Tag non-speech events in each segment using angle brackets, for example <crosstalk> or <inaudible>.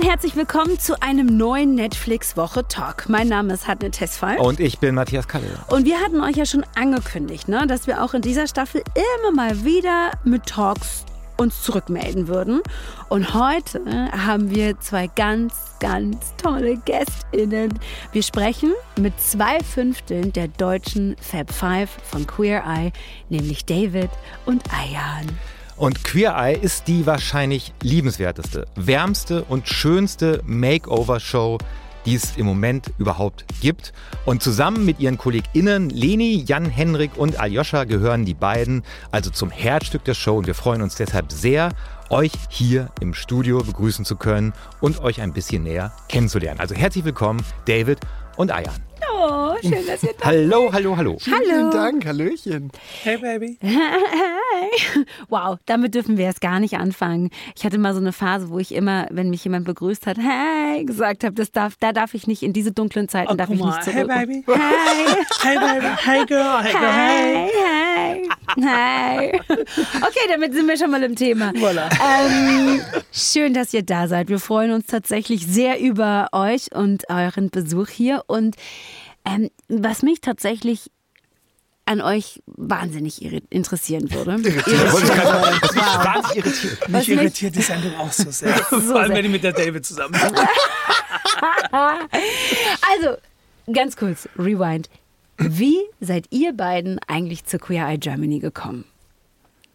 und herzlich willkommen zu einem neuen Netflix-Woche Talk. Mein Name ist Hadne Tesfall. Und ich bin Matthias Kalle. Und wir hatten euch ja schon angekündigt, ne, dass wir auch in dieser Staffel immer mal wieder mit Talks uns zurückmelden würden. Und heute haben wir zwei ganz, ganz tolle GästInnen. Wir sprechen mit zwei Fünfteln der deutschen Fab Five von Queer Eye, nämlich David und Ayan. Und Queer Eye ist die wahrscheinlich liebenswerteste, wärmste und schönste Makeover-Show, die es im Moment überhaupt gibt. Und zusammen mit ihren KollegInnen Leni, Jan, Henrik und Aljoscha gehören die beiden also zum Herzstück der Show. Und wir freuen uns deshalb sehr, euch hier im Studio begrüßen zu können und euch ein bisschen näher kennenzulernen. Also herzlich willkommen, David und Ayan. Oh, schön, dass ihr da Hallo, hallo, hallo. Hallo. Vielen Dank, Hallöchen. Hey Baby. Hey. Wow, damit dürfen wir erst gar nicht anfangen. Ich hatte mal so eine Phase, wo ich immer, wenn mich jemand begrüßt hat, hey, gesagt habe, das darf, da darf ich nicht, in diese dunklen Zeiten Oh, darf ich nicht zurück. Hey Baby. Hey, Hey Baby. Hey Girl. Hey Girl. Hey. hey, hey, hey. Okay, damit sind wir schon mal im Thema. Voilà. Ähm, schön, dass ihr da seid. Wir freuen uns tatsächlich sehr über euch und euren Besuch hier. Und ähm, was mich tatsächlich an euch wahnsinnig interessieren würde. <laughs> Sagen, das mich wahnsinnig irritiert. Mich mich- irritiert die Sendung auch so sehr. <laughs> So Vor allem, sehr. wenn ich mit der David zusammen bin. <laughs> Also, ganz kurz, Rewind. Wie seid ihr beiden eigentlich zu Queer Eye Germany gekommen?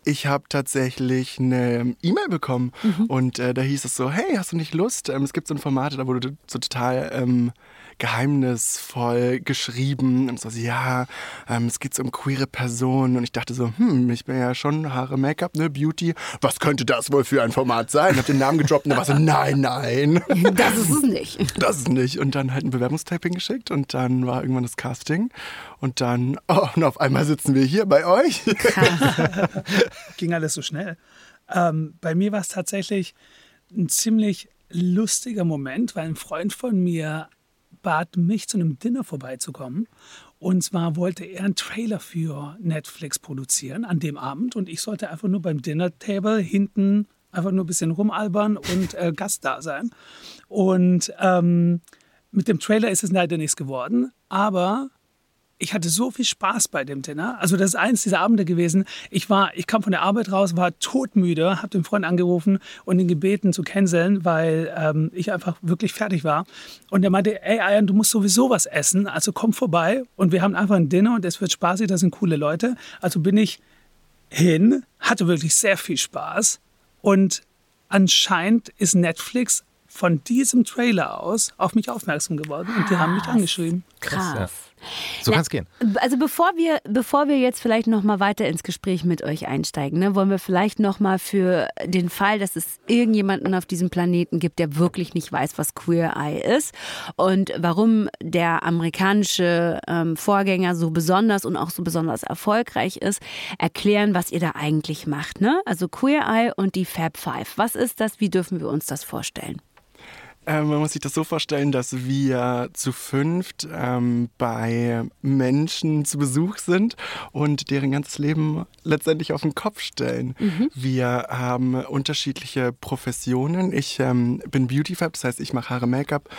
Ich habe tatsächlich eine E-Mail bekommen und äh, da hieß es so, hey, hast du nicht Lust? Ähm, es gibt so ein Format, da wurde so total ähm, geheimnisvoll geschrieben und so, ja, ähm, es geht so um queere Personen und ich dachte so, hm, ich bin ja schon Haare, Make-up, ne, Beauty, was könnte das wohl für ein Format sein? Hab den Namen gedroppt und da war so, <laughs> nein, nein, Das ist es nicht. das ist nicht. Und dann halt ein Bewerbungstyping geschickt und dann war irgendwann das Casting und dann, oh, und auf einmal sitzen wir hier bei euch. <laughs> Ging alles so schnell. Ähm, bei mir war es tatsächlich ein ziemlich lustiger Moment, weil ein Freund von mir bat mich, zu einem Dinner vorbeizukommen. Und zwar wollte er einen Trailer für Netflix produzieren an dem Abend. Und ich sollte einfach nur beim Dinner-Table hinten einfach nur ein bisschen rumalbern und äh, Gast da sein. Und ähm, mit dem Trailer ist es leider nichts geworden. Aber ich hatte so viel Spaß bei dem Dinner. Also das ist eins dieser Abende gewesen. Ich war, ich kam von der Arbeit raus, war todmüde, habe den Freund angerufen und ihn gebeten zu canceln, weil ähm, ich einfach wirklich fertig war. Und er meinte, ey Ayan, du musst sowieso was essen, also komm vorbei und wir haben einfach ein Dinner und es wird spaßig, das sind coole Leute. Also bin ich hin, hatte wirklich sehr viel Spaß und anscheinend ist Netflix von diesem Trailer aus auf mich aufmerksam geworden und die haben mich angeschrieben. Krass. ja. So kann es gehen. Also bevor wir, bevor wir jetzt vielleicht noch mal weiter ins Gespräch mit euch einsteigen, ne, wollen wir vielleicht noch mal für den Fall, dass es irgendjemanden auf diesem Planeten gibt, der wirklich nicht weiß, was Queer Eye ist und warum der amerikanische ähm, Vorgänger so besonders und auch so besonders erfolgreich ist, erklären, was ihr da eigentlich macht. Ne? Also Queer Eye und die Fab Five. Was ist das? Wie dürfen wir uns das vorstellen? Ähm, man muss sich das so vorstellen, dass wir zu fünft ähm, bei Menschen zu Besuch sind und deren ganzes Leben letztendlich auf den Kopf stellen. Wir haben unterschiedliche Professionen. Ich ähm, bin Beautyfab, das heißt, ich mache Haare, Make-up.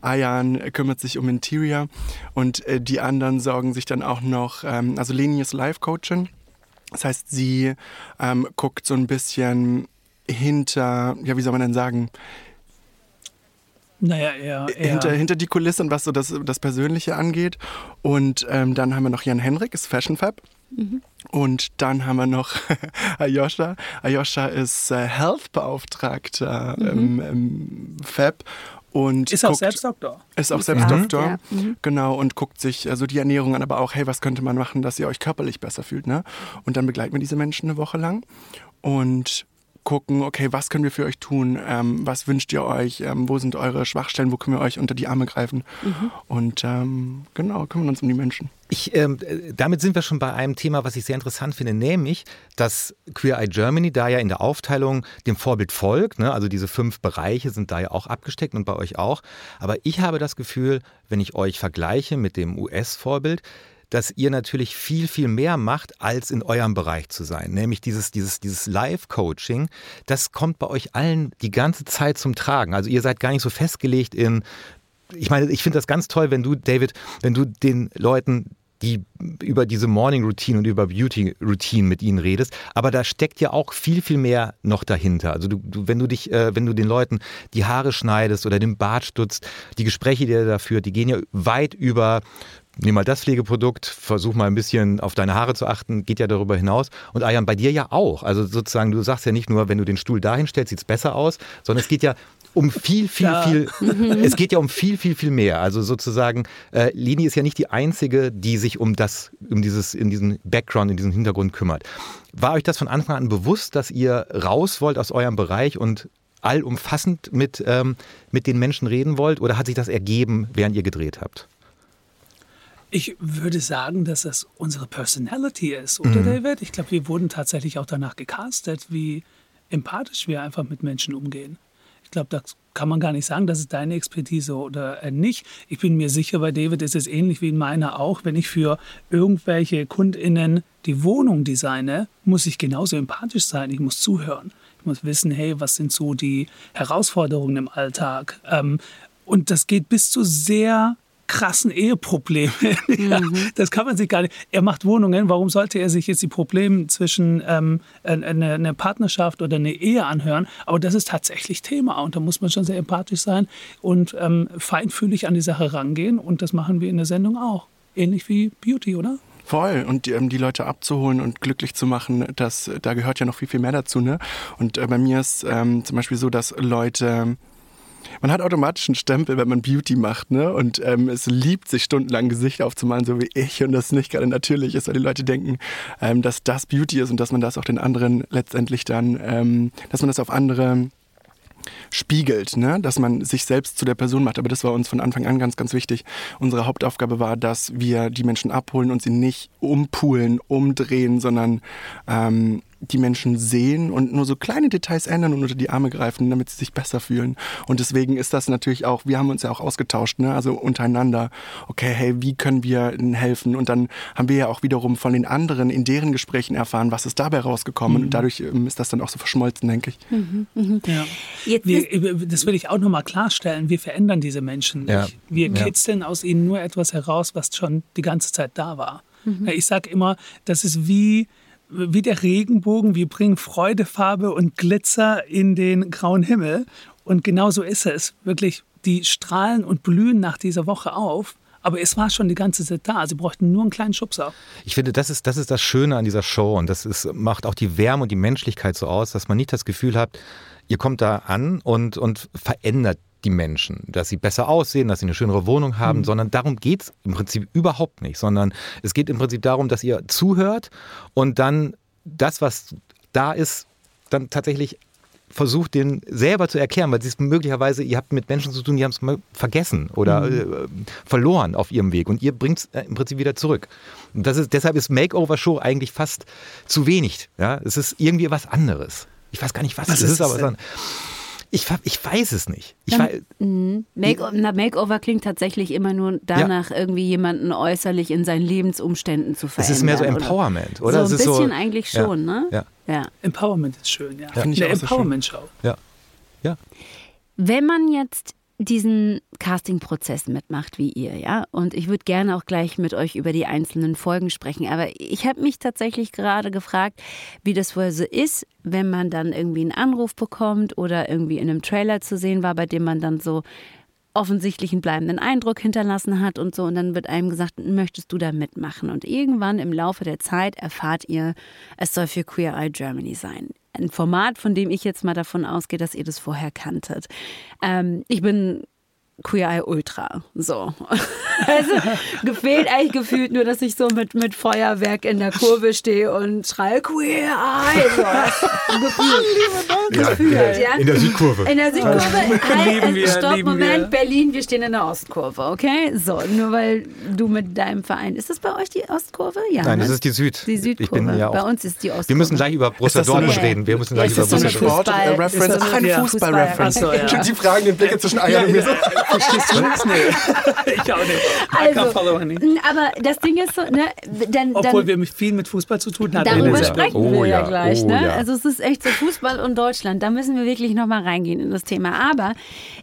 Ayan kümmert sich um Interior und äh, die anderen sorgen sich dann auch noch, ähm, also Leni ist Life-Coachin. Das heißt, sie ähm, guckt so ein bisschen hinter, ja, wie soll man denn sagen, Naja, eher, eher hinter, hinter die Kulissen, was so das, das Persönliche angeht. Und ähm, dann haben wir noch Jan Henrik, ist Fashion Fab. Und dann haben wir noch <laughs> Ayosha. Ayosha ist äh, Health-Beauftragter im, im Fab. Und ist auch selbst Doktor. Ist auch selbst Ja. Doktor. Ja. Mhm. Genau, und guckt sich also die Ernährung an, aber auch, hey, was könnte man machen, dass ihr euch körperlich besser fühlt, ne? Und dann begleiten wir diese Menschen eine Woche lang und gucken, okay, was können wir für euch tun? Ähm, was wünscht ihr euch? Ähm, wo sind eure Schwachstellen? Wo können wir euch unter die Arme greifen? Und ähm, genau, kümmern uns um die Menschen. Ich, ähm, äh, damit sind wir schon bei einem Thema, was ich sehr interessant finde, nämlich, dass Queer Eye Germany da ja in der Aufteilung dem Vorbild folgt. Ne? Also diese fünf Bereiche sind da ja auch abgesteckt und bei euch auch. Aber ich habe das Gefühl, wenn ich euch vergleiche mit dem US-Vorbild, dass ihr natürlich viel, viel mehr macht, als in eurem Bereich zu sein. Nämlich dieses, dieses, dieses Live-Coaching, das kommt bei euch allen die ganze Zeit zum Tragen. Also ihr seid gar nicht so festgelegt in, ich meine, ich finde das ganz toll, wenn du, David, wenn du den Leuten die über diese Morning Routine und über Beauty Routine mit ihnen redest, aber da steckt ja auch viel viel mehr noch dahinter. Also du, du wenn du dich, äh, wenn du den Leuten die Haare schneidest oder den Bart stutzt, die Gespräche, die er da führt, die gehen ja weit über nimm mal das Pflegeprodukt, versuch mal ein bisschen auf deine Haare zu achten, geht ja darüber hinaus. Und Ayan, bei dir ja auch. Also sozusagen, du sagst ja nicht nur, wenn du den Stuhl dahin stellst, sieht es besser aus, sondern es geht ja um viel, <laughs> viel, ja. viel. es geht ja um viel, viel, viel mehr. Also sozusagen, äh, Leni ist ja nicht die einzige, die sich um das, um dieses, in diesen Background, in diesen Hintergrund kümmert. War euch das von Anfang an bewusst, dass ihr raus wollt aus eurem Bereich und allumfassend mit, ähm, mit den Menschen reden wollt? Oder hat sich das ergeben, während ihr gedreht habt? Ich würde sagen, dass das unsere Personality ist, oder mhm. David? Ich glaube, wir wurden tatsächlich auch danach gecastet, wie empathisch wir einfach mit Menschen umgehen. Ich glaube, das kann man gar nicht sagen, das ist deine Expertise oder äh, nicht. Ich bin mir sicher, bei David ist es ähnlich wie in meiner auch. Wenn ich für irgendwelche KundInnen die Wohnung designe, muss ich genauso empathisch sein. Ich muss zuhören. Ich muss wissen, hey, was sind so die Herausforderungen im Alltag? Ähm, und das geht bis zu sehr krassen Eheprobleme. <laughs> ja, mhm. Das kann man sich gar nicht. Er macht Wohnungen. Warum sollte er sich jetzt die Probleme zwischen ähm, eine, eine, Partnerschaft oder eine Ehe anhören? Aber das ist tatsächlich Thema und da muss man schon sehr empathisch sein und ähm, feinfühlig an die Sache rangehen. Und das machen wir in der Sendung auch. Ähnlich wie Beauty, oder? Voll. Und ähm, die Leute abzuholen und glücklich zu machen, das, da gehört ja noch viel, viel mehr dazu. Ne? Und äh, bei mir ist ähm, zum Beispiel so, dass Leute man hat automatisch einen Stempel, wenn man Beauty macht, ne? Und ähm, es liebt sich stundenlang Gesicht aufzumalen, so wie ich, und das nicht gerade natürlich ist, weil die Leute denken, ähm, dass das Beauty ist und dass man das auch den anderen letztendlich dann, ähm, dass man das auf andere spiegelt, ne? dass man sich selbst zu der Person macht. Aber das war uns von Anfang an ganz, ganz wichtig. Unsere Hauptaufgabe war, dass wir die Menschen abholen und sie nicht umpulen, umdrehen, sondern ähm, die Menschen sehen und nur so kleine Details ändern und unter die Arme greifen, damit sie sich besser fühlen. Und deswegen ist das natürlich auch, wir haben uns ja auch ausgetauscht, ne? also untereinander, okay, hey, wie können wir ihnen helfen? Und dann haben wir ja auch wiederum von den anderen in deren Gesprächen erfahren, was ist dabei rausgekommen. Mhm. Und dadurch ähm, ist das dann auch so verschmolzen, denke ich. Mhm. Mhm. Ja. Wir, das will ich auch nochmal klarstellen. Wir verändern diese Menschen nicht. Ja. Wir kitzeln aus ihnen nur etwas heraus, was schon die ganze Zeit da war. Mhm. Ich sage immer, das ist wie wie der Regenbogen, wir bringen Freudefarbe und Glitzer in den grauen Himmel. Und genau so ist es. Wirklich, die strahlen und blühen nach dieser Woche auf. Aber es war schon die ganze Zeit da. Sie bräuchten nur einen kleinen Schubser. Ich finde, das ist, das ist das Schöne an dieser Show. Und das ist, macht auch die Wärme und die Menschlichkeit so aus, dass man nicht das Gefühl hat, ihr kommt da an und, und verändert die Menschen, dass sie besser aussehen, dass sie eine schönere Wohnung haben, mhm. sondern darum geht es im Prinzip überhaupt nicht, sondern es geht im Prinzip darum, dass ihr zuhört und dann das, was da ist, dann tatsächlich versucht, den selber zu erklären, weil sie es möglicherweise, ihr habt mit Menschen zu tun, die haben es vergessen oder mhm. äh, verloren auf ihrem Weg und ihr bringt es äh, im Prinzip wieder zurück. Und das ist, deshalb ist Makeover-Show eigentlich fast zu wenig. Ja? Es ist irgendwie was anderes. Ich weiß gar nicht, was, was es ist, aber es ich, ich weiß es nicht. Ich weiß, mhm. Make, na, Makeover klingt tatsächlich immer nur danach, ja. irgendwie jemanden äußerlich in seinen Lebensumständen zu verändern. Es ist mehr so Empowerment, oder? oder? So ein bisschen so, eigentlich schon, ja, ne? Ja. ja. Empowerment ist schön, ja. ja. Eine Empowerment-Show. Ja. ja. Wenn man jetzt diesen Casting-Prozess mitmacht wie ihr, ja. Und ich würde gerne auch gleich mit euch über die einzelnen Folgen sprechen. Aber ich habe mich tatsächlich gerade gefragt, wie das wohl so ist, wenn man dann irgendwie einen Anruf bekommt oder irgendwie in einem Trailer zu sehen war, bei dem man dann so offensichtlich einen bleibenden Eindruck hinterlassen hat und so. Und dann wird einem gesagt, möchtest du da mitmachen? Und irgendwann im Laufe der Zeit erfahrt ihr, es soll für Queer Eye Germany sein ein Format, von dem ich jetzt mal davon ausgehe, dass ihr das vorher kanntet. Ähm, ich bin Queer Eye Ultra. So. <laughs> Also gefehlt eigentlich gefühlt nur, dass ich so mit, mit Feuerwerk in der Kurve stehe und schreie Queer Eye. So. gefühlt. gefühlt ja, ja. In der Südkurve. In der Südkurve. Halt, also Stopp, Moment, wir. Berlin, wir stehen in der Ostkurve, okay? So, nur weil du mit deinem Verein. Ist das bei euch die Ostkurve? Ja. Nein, ne? das ist die Süd. Die Südkurve. Ja bei uns ist die Ostkurve. Wir müssen gleich über Borussia Dortmund reden. Wir müssen gleich über Borussia Dortmund. Sport-Reference. Ach, eine Fußball-Reference. Die fragen den Blick zwischen Eiern und mir so. <laughs> Verstehst du das? Nee. <laughs> ich auch nicht. I Also, can't follow any. aber das Ding ist so, ne, dann, Obwohl dann wir mit- viel mit Fußball zu tun hatten. in Darüber sprechen Oh wir ja, ja, gleich. oh ne? ja. Also es ist echt so Fußball und Deutschland. Da müssen wir wirklich nochmal reingehen in das Thema. Aber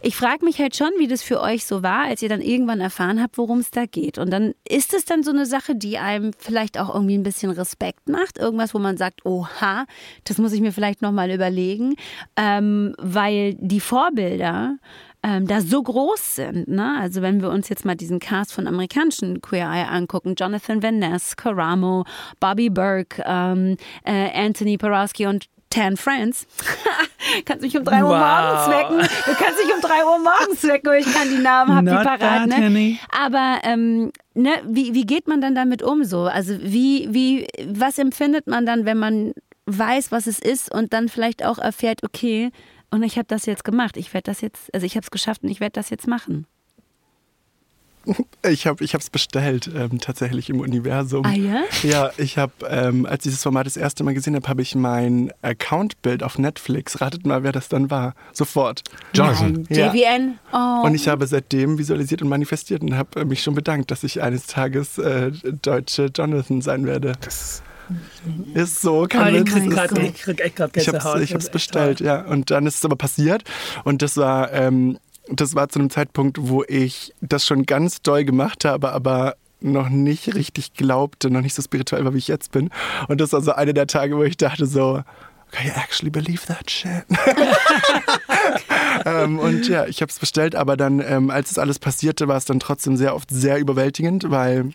ich frage mich halt schon, wie das für euch so war, als ihr dann irgendwann erfahren habt, worum es da geht. Und dann ist es dann so eine Sache, die einem vielleicht auch irgendwie ein bisschen Respekt macht. Irgendwas, wo man sagt, oha, das muss ich mir vielleicht nochmal überlegen. Ähm, weil die Vorbilder ähm, da so groß sind. Ne? Also wenn wir uns jetzt mal diesen Cast von amerikanischen Queer Eye angucken, Jonathan Van Ness, Karamo, Bobby Burke, ähm, äh, Anthony Porowski und Tan France. <laughs> kannst mich um 3 Uhr Wow. morgens wecken. Du kannst dich um 3 Uhr morgens wecken, und ich kann die Namen, hab die Not parat. bad, Ne? Aber ähm, ne, wie, wie geht man dann damit um so? Also wie, wie, was empfindet man dann, wenn man weiß, was es ist und dann vielleicht auch erfährt, okay, und ich habe das jetzt gemacht. Ich werde das jetzt, also ich habe es geschafft und ich werde das jetzt machen. <laughs> Ich habe es bestellt, ähm, tatsächlich im Universum. Ah ja? Ja, ich habe, ähm, als ich dieses Format das erste Mal gesehen habe, habe ich mein Accountbild auf Netflix. Ratet mal, wer das dann war. Sofort. Jonathan. Ja. JVN. Oh. Und ich habe seitdem visualisiert und manifestiert und habe äh, mich schon bedankt, dass ich eines Tages äh, deutsche Jonathan sein werde. Ist so, kein ich krieg grad- ich krieg echt gerade Ich Gänsehaut. habe ich hab's ist echt bestellt, toll. ja. Und dann ist es aber passiert. Und das war, ähm, das war zu einem Zeitpunkt, wo ich das schon ganz doll gemacht habe, aber noch nicht richtig glaubte, noch nicht so spirituell war, wie ich jetzt bin. Und das war so einer der Tage, wo ich dachte so, can you actually believe that shit? <laughs> ähm, und ja, ich habe es bestellt, aber dann, ähm, als es alles passierte, war es dann trotzdem sehr oft sehr überwältigend, weil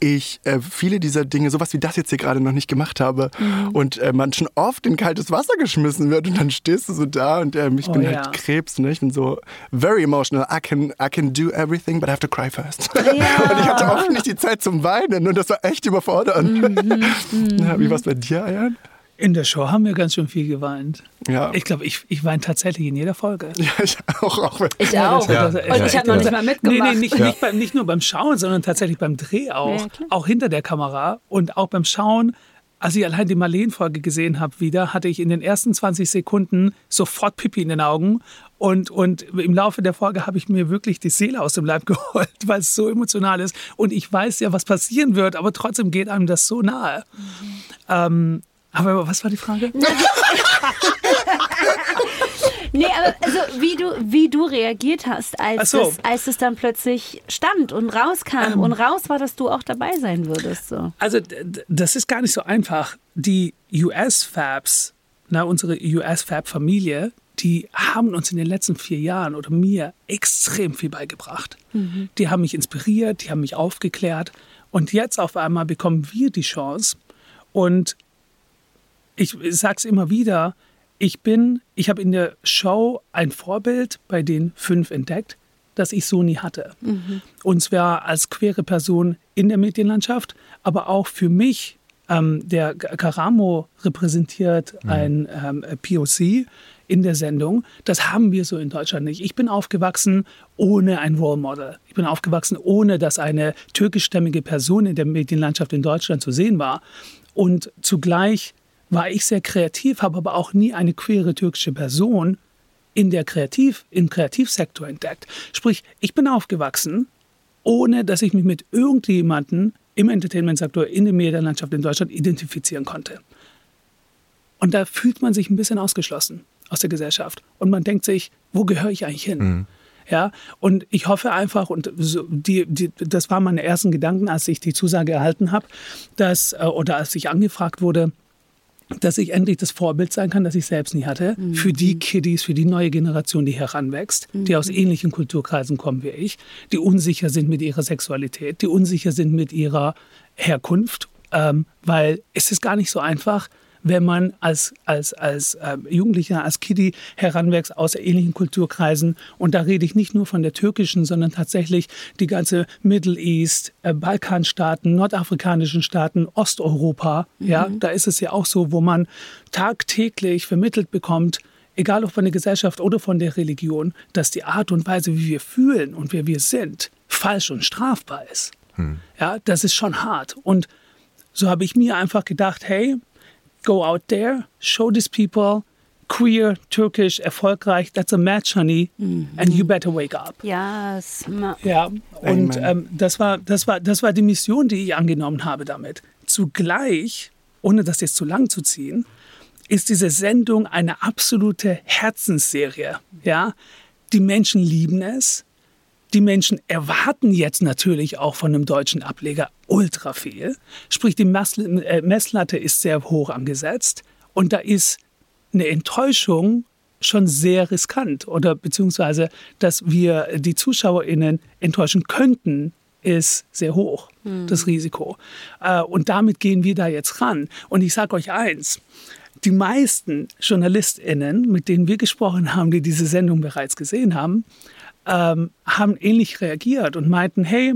ich äh, viele dieser Dinge, sowas wie das jetzt hier gerade noch nicht gemacht habe und äh, man schon oft in kaltes Wasser geschmissen wird und dann stehst du so da und ähm, ich Oh bin ja. halt Krebs, ne? ich bin so very emotional. I can, I can do everything, but I have to cry first. <laughs> Ja. und ich hatte oft nicht die Zeit zum Weinen und das war echt überfordernd. Mhm, ja, wie war es bei dir, Ayan? In der Show haben wir ganz schön viel geweint. Ja. Ich glaube, ich, ich weine tatsächlich in jeder Folge. <laughs> ja, ich auch. auch Ich auch. Ja, und ich habe noch nicht mal Nee, mitgemacht. nee, nicht, nicht, beim, nicht nur beim Schauen, sondern tatsächlich beim Dreh auch. Auch hinter der Kamera und auch beim Schauen. Als ich allein die Marleen-Folge gesehen habe wieder, hatte ich in den ersten 20 Sekunden sofort Pipi in den Augen. Und, und im Laufe der Folge habe ich mir wirklich die Seele aus dem Leib <laughs> geholt, weil es so emotional ist. Und ich weiß ja, was passieren wird, aber trotzdem geht einem das so nahe. Ähm, aber was war die Frage? <laughs> Nee, aber also wie du, wie du reagiert hast, als, so. es, als es dann plötzlich stand und rauskam und raus war, dass du auch dabei sein würdest. So. Also das ist gar nicht so einfach. Die US-Fabs, na, unsere US-Fab-Familie, die haben uns in den letzten vier Jahren oder mir extrem viel beigebracht. Die haben mich inspiriert, die haben mich aufgeklärt. Und jetzt auf einmal bekommen wir die Chance. Und ich sage es immer wieder, ich bin, ich habe in der Show ein Vorbild bei den fünf entdeckt, das ich so nie hatte. Und zwar als queere Person in der Medienlandschaft, aber auch für mich, ähm, der Karamo repräsentiert ein ähm, POC in der Sendung. Das haben wir so in Deutschland nicht. Ich bin aufgewachsen ohne ein Role Model. Ich bin aufgewachsen ohne, dass eine türkischstämmige Person in der Medienlandschaft in Deutschland zu sehen war. Und zugleich war ich sehr kreativ, habe aber auch nie eine queere türkische Person in der Kreativ, im Kreativsektor entdeckt. Sprich, ich bin aufgewachsen, ohne dass ich mich mit irgendjemandem im Entertainment-Sektor, in der Medienlandschaft in Deutschland identifizieren konnte. Und da fühlt man sich ein bisschen ausgeschlossen aus der Gesellschaft. Und man denkt sich, wo gehöre ich eigentlich hin? Ja, und ich hoffe einfach, und so, die, die, das waren meine ersten Gedanken, als ich die Zusage erhalten habe, dass, äh, oder als ich angefragt wurde, dass ich endlich das Vorbild sein kann, das ich selbst nie hatte, für die Kiddies, für die neue Generation, die heranwächst, die aus ähnlichen Kulturkreisen kommen wie ich, die unsicher sind mit ihrer Sexualität, die unsicher sind mit ihrer Herkunft, ähm, weil es ist gar nicht so einfach, wenn man als, als, als ähm, Jugendlicher, als Kiddie heranwächst aus ähnlichen Kulturkreisen. Und da rede ich nicht nur von der türkischen, sondern tatsächlich die ganze Middle East, äh, Balkanstaaten, nordafrikanischen Staaten, Osteuropa. Ja, da ist es ja auch so, wo man tagtäglich vermittelt bekommt, egal ob von der Gesellschaft oder von der Religion, dass die Art und Weise, wie wir fühlen und wer wir sind, falsch und strafbar ist. Ja, das ist schon hart. Und so habe ich mir einfach gedacht, hey, go out there, show these people, queer, Turkish, erfolgreich, that's a match, honey, and you better wake up. Yes. Ja, und ähm, das, war, das, war, das war die Mission, die ich angenommen habe damit. Zugleich, ohne das jetzt zu lang zu ziehen, ist diese Sendung eine absolute Herzensserie. Ja? Die Menschen lieben es. Die Menschen erwarten jetzt natürlich auch von einem deutschen Ableger ultra viel. Sprich, die äh, Messlatte ist sehr hoch angesetzt und da ist eine Enttäuschung schon sehr riskant oder beziehungsweise, dass wir die ZuschauerInnen enttäuschen könnten, ist sehr hoch, das Risiko. Äh, Und damit gehen wir da jetzt ran. Und ich sage euch eins, die meisten JournalistInnen, mit denen wir gesprochen haben, die diese Sendung bereits gesehen haben, ähm, haben ähnlich reagiert und meinten, hey,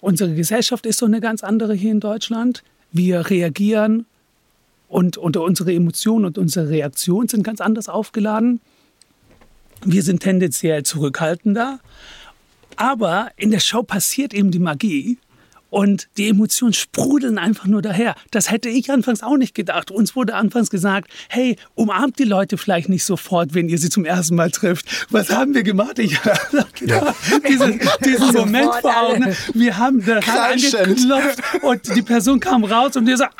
unsere Gesellschaft ist so eine ganz andere hier in Deutschland. Wir reagieren und, und unsere Emotionen und unsere Reaktionen sind ganz anders aufgeladen. Wir sind tendenziell zurückhaltender. Aber in der Show passiert eben die Magie. Und die Emotionen sprudeln einfach nur daher. Das hätte ich anfangs auch nicht gedacht. Uns wurde anfangs gesagt, hey, umarmt die Leute vielleicht nicht sofort, wenn ihr sie zum ersten Mal trifft. Was haben wir gemacht? Ich <laughs> habe gedacht, diesen, diesen Moment vor Augen. Wir haben da Kreischend. angeklopft und die Person kam raus und wir so, ah!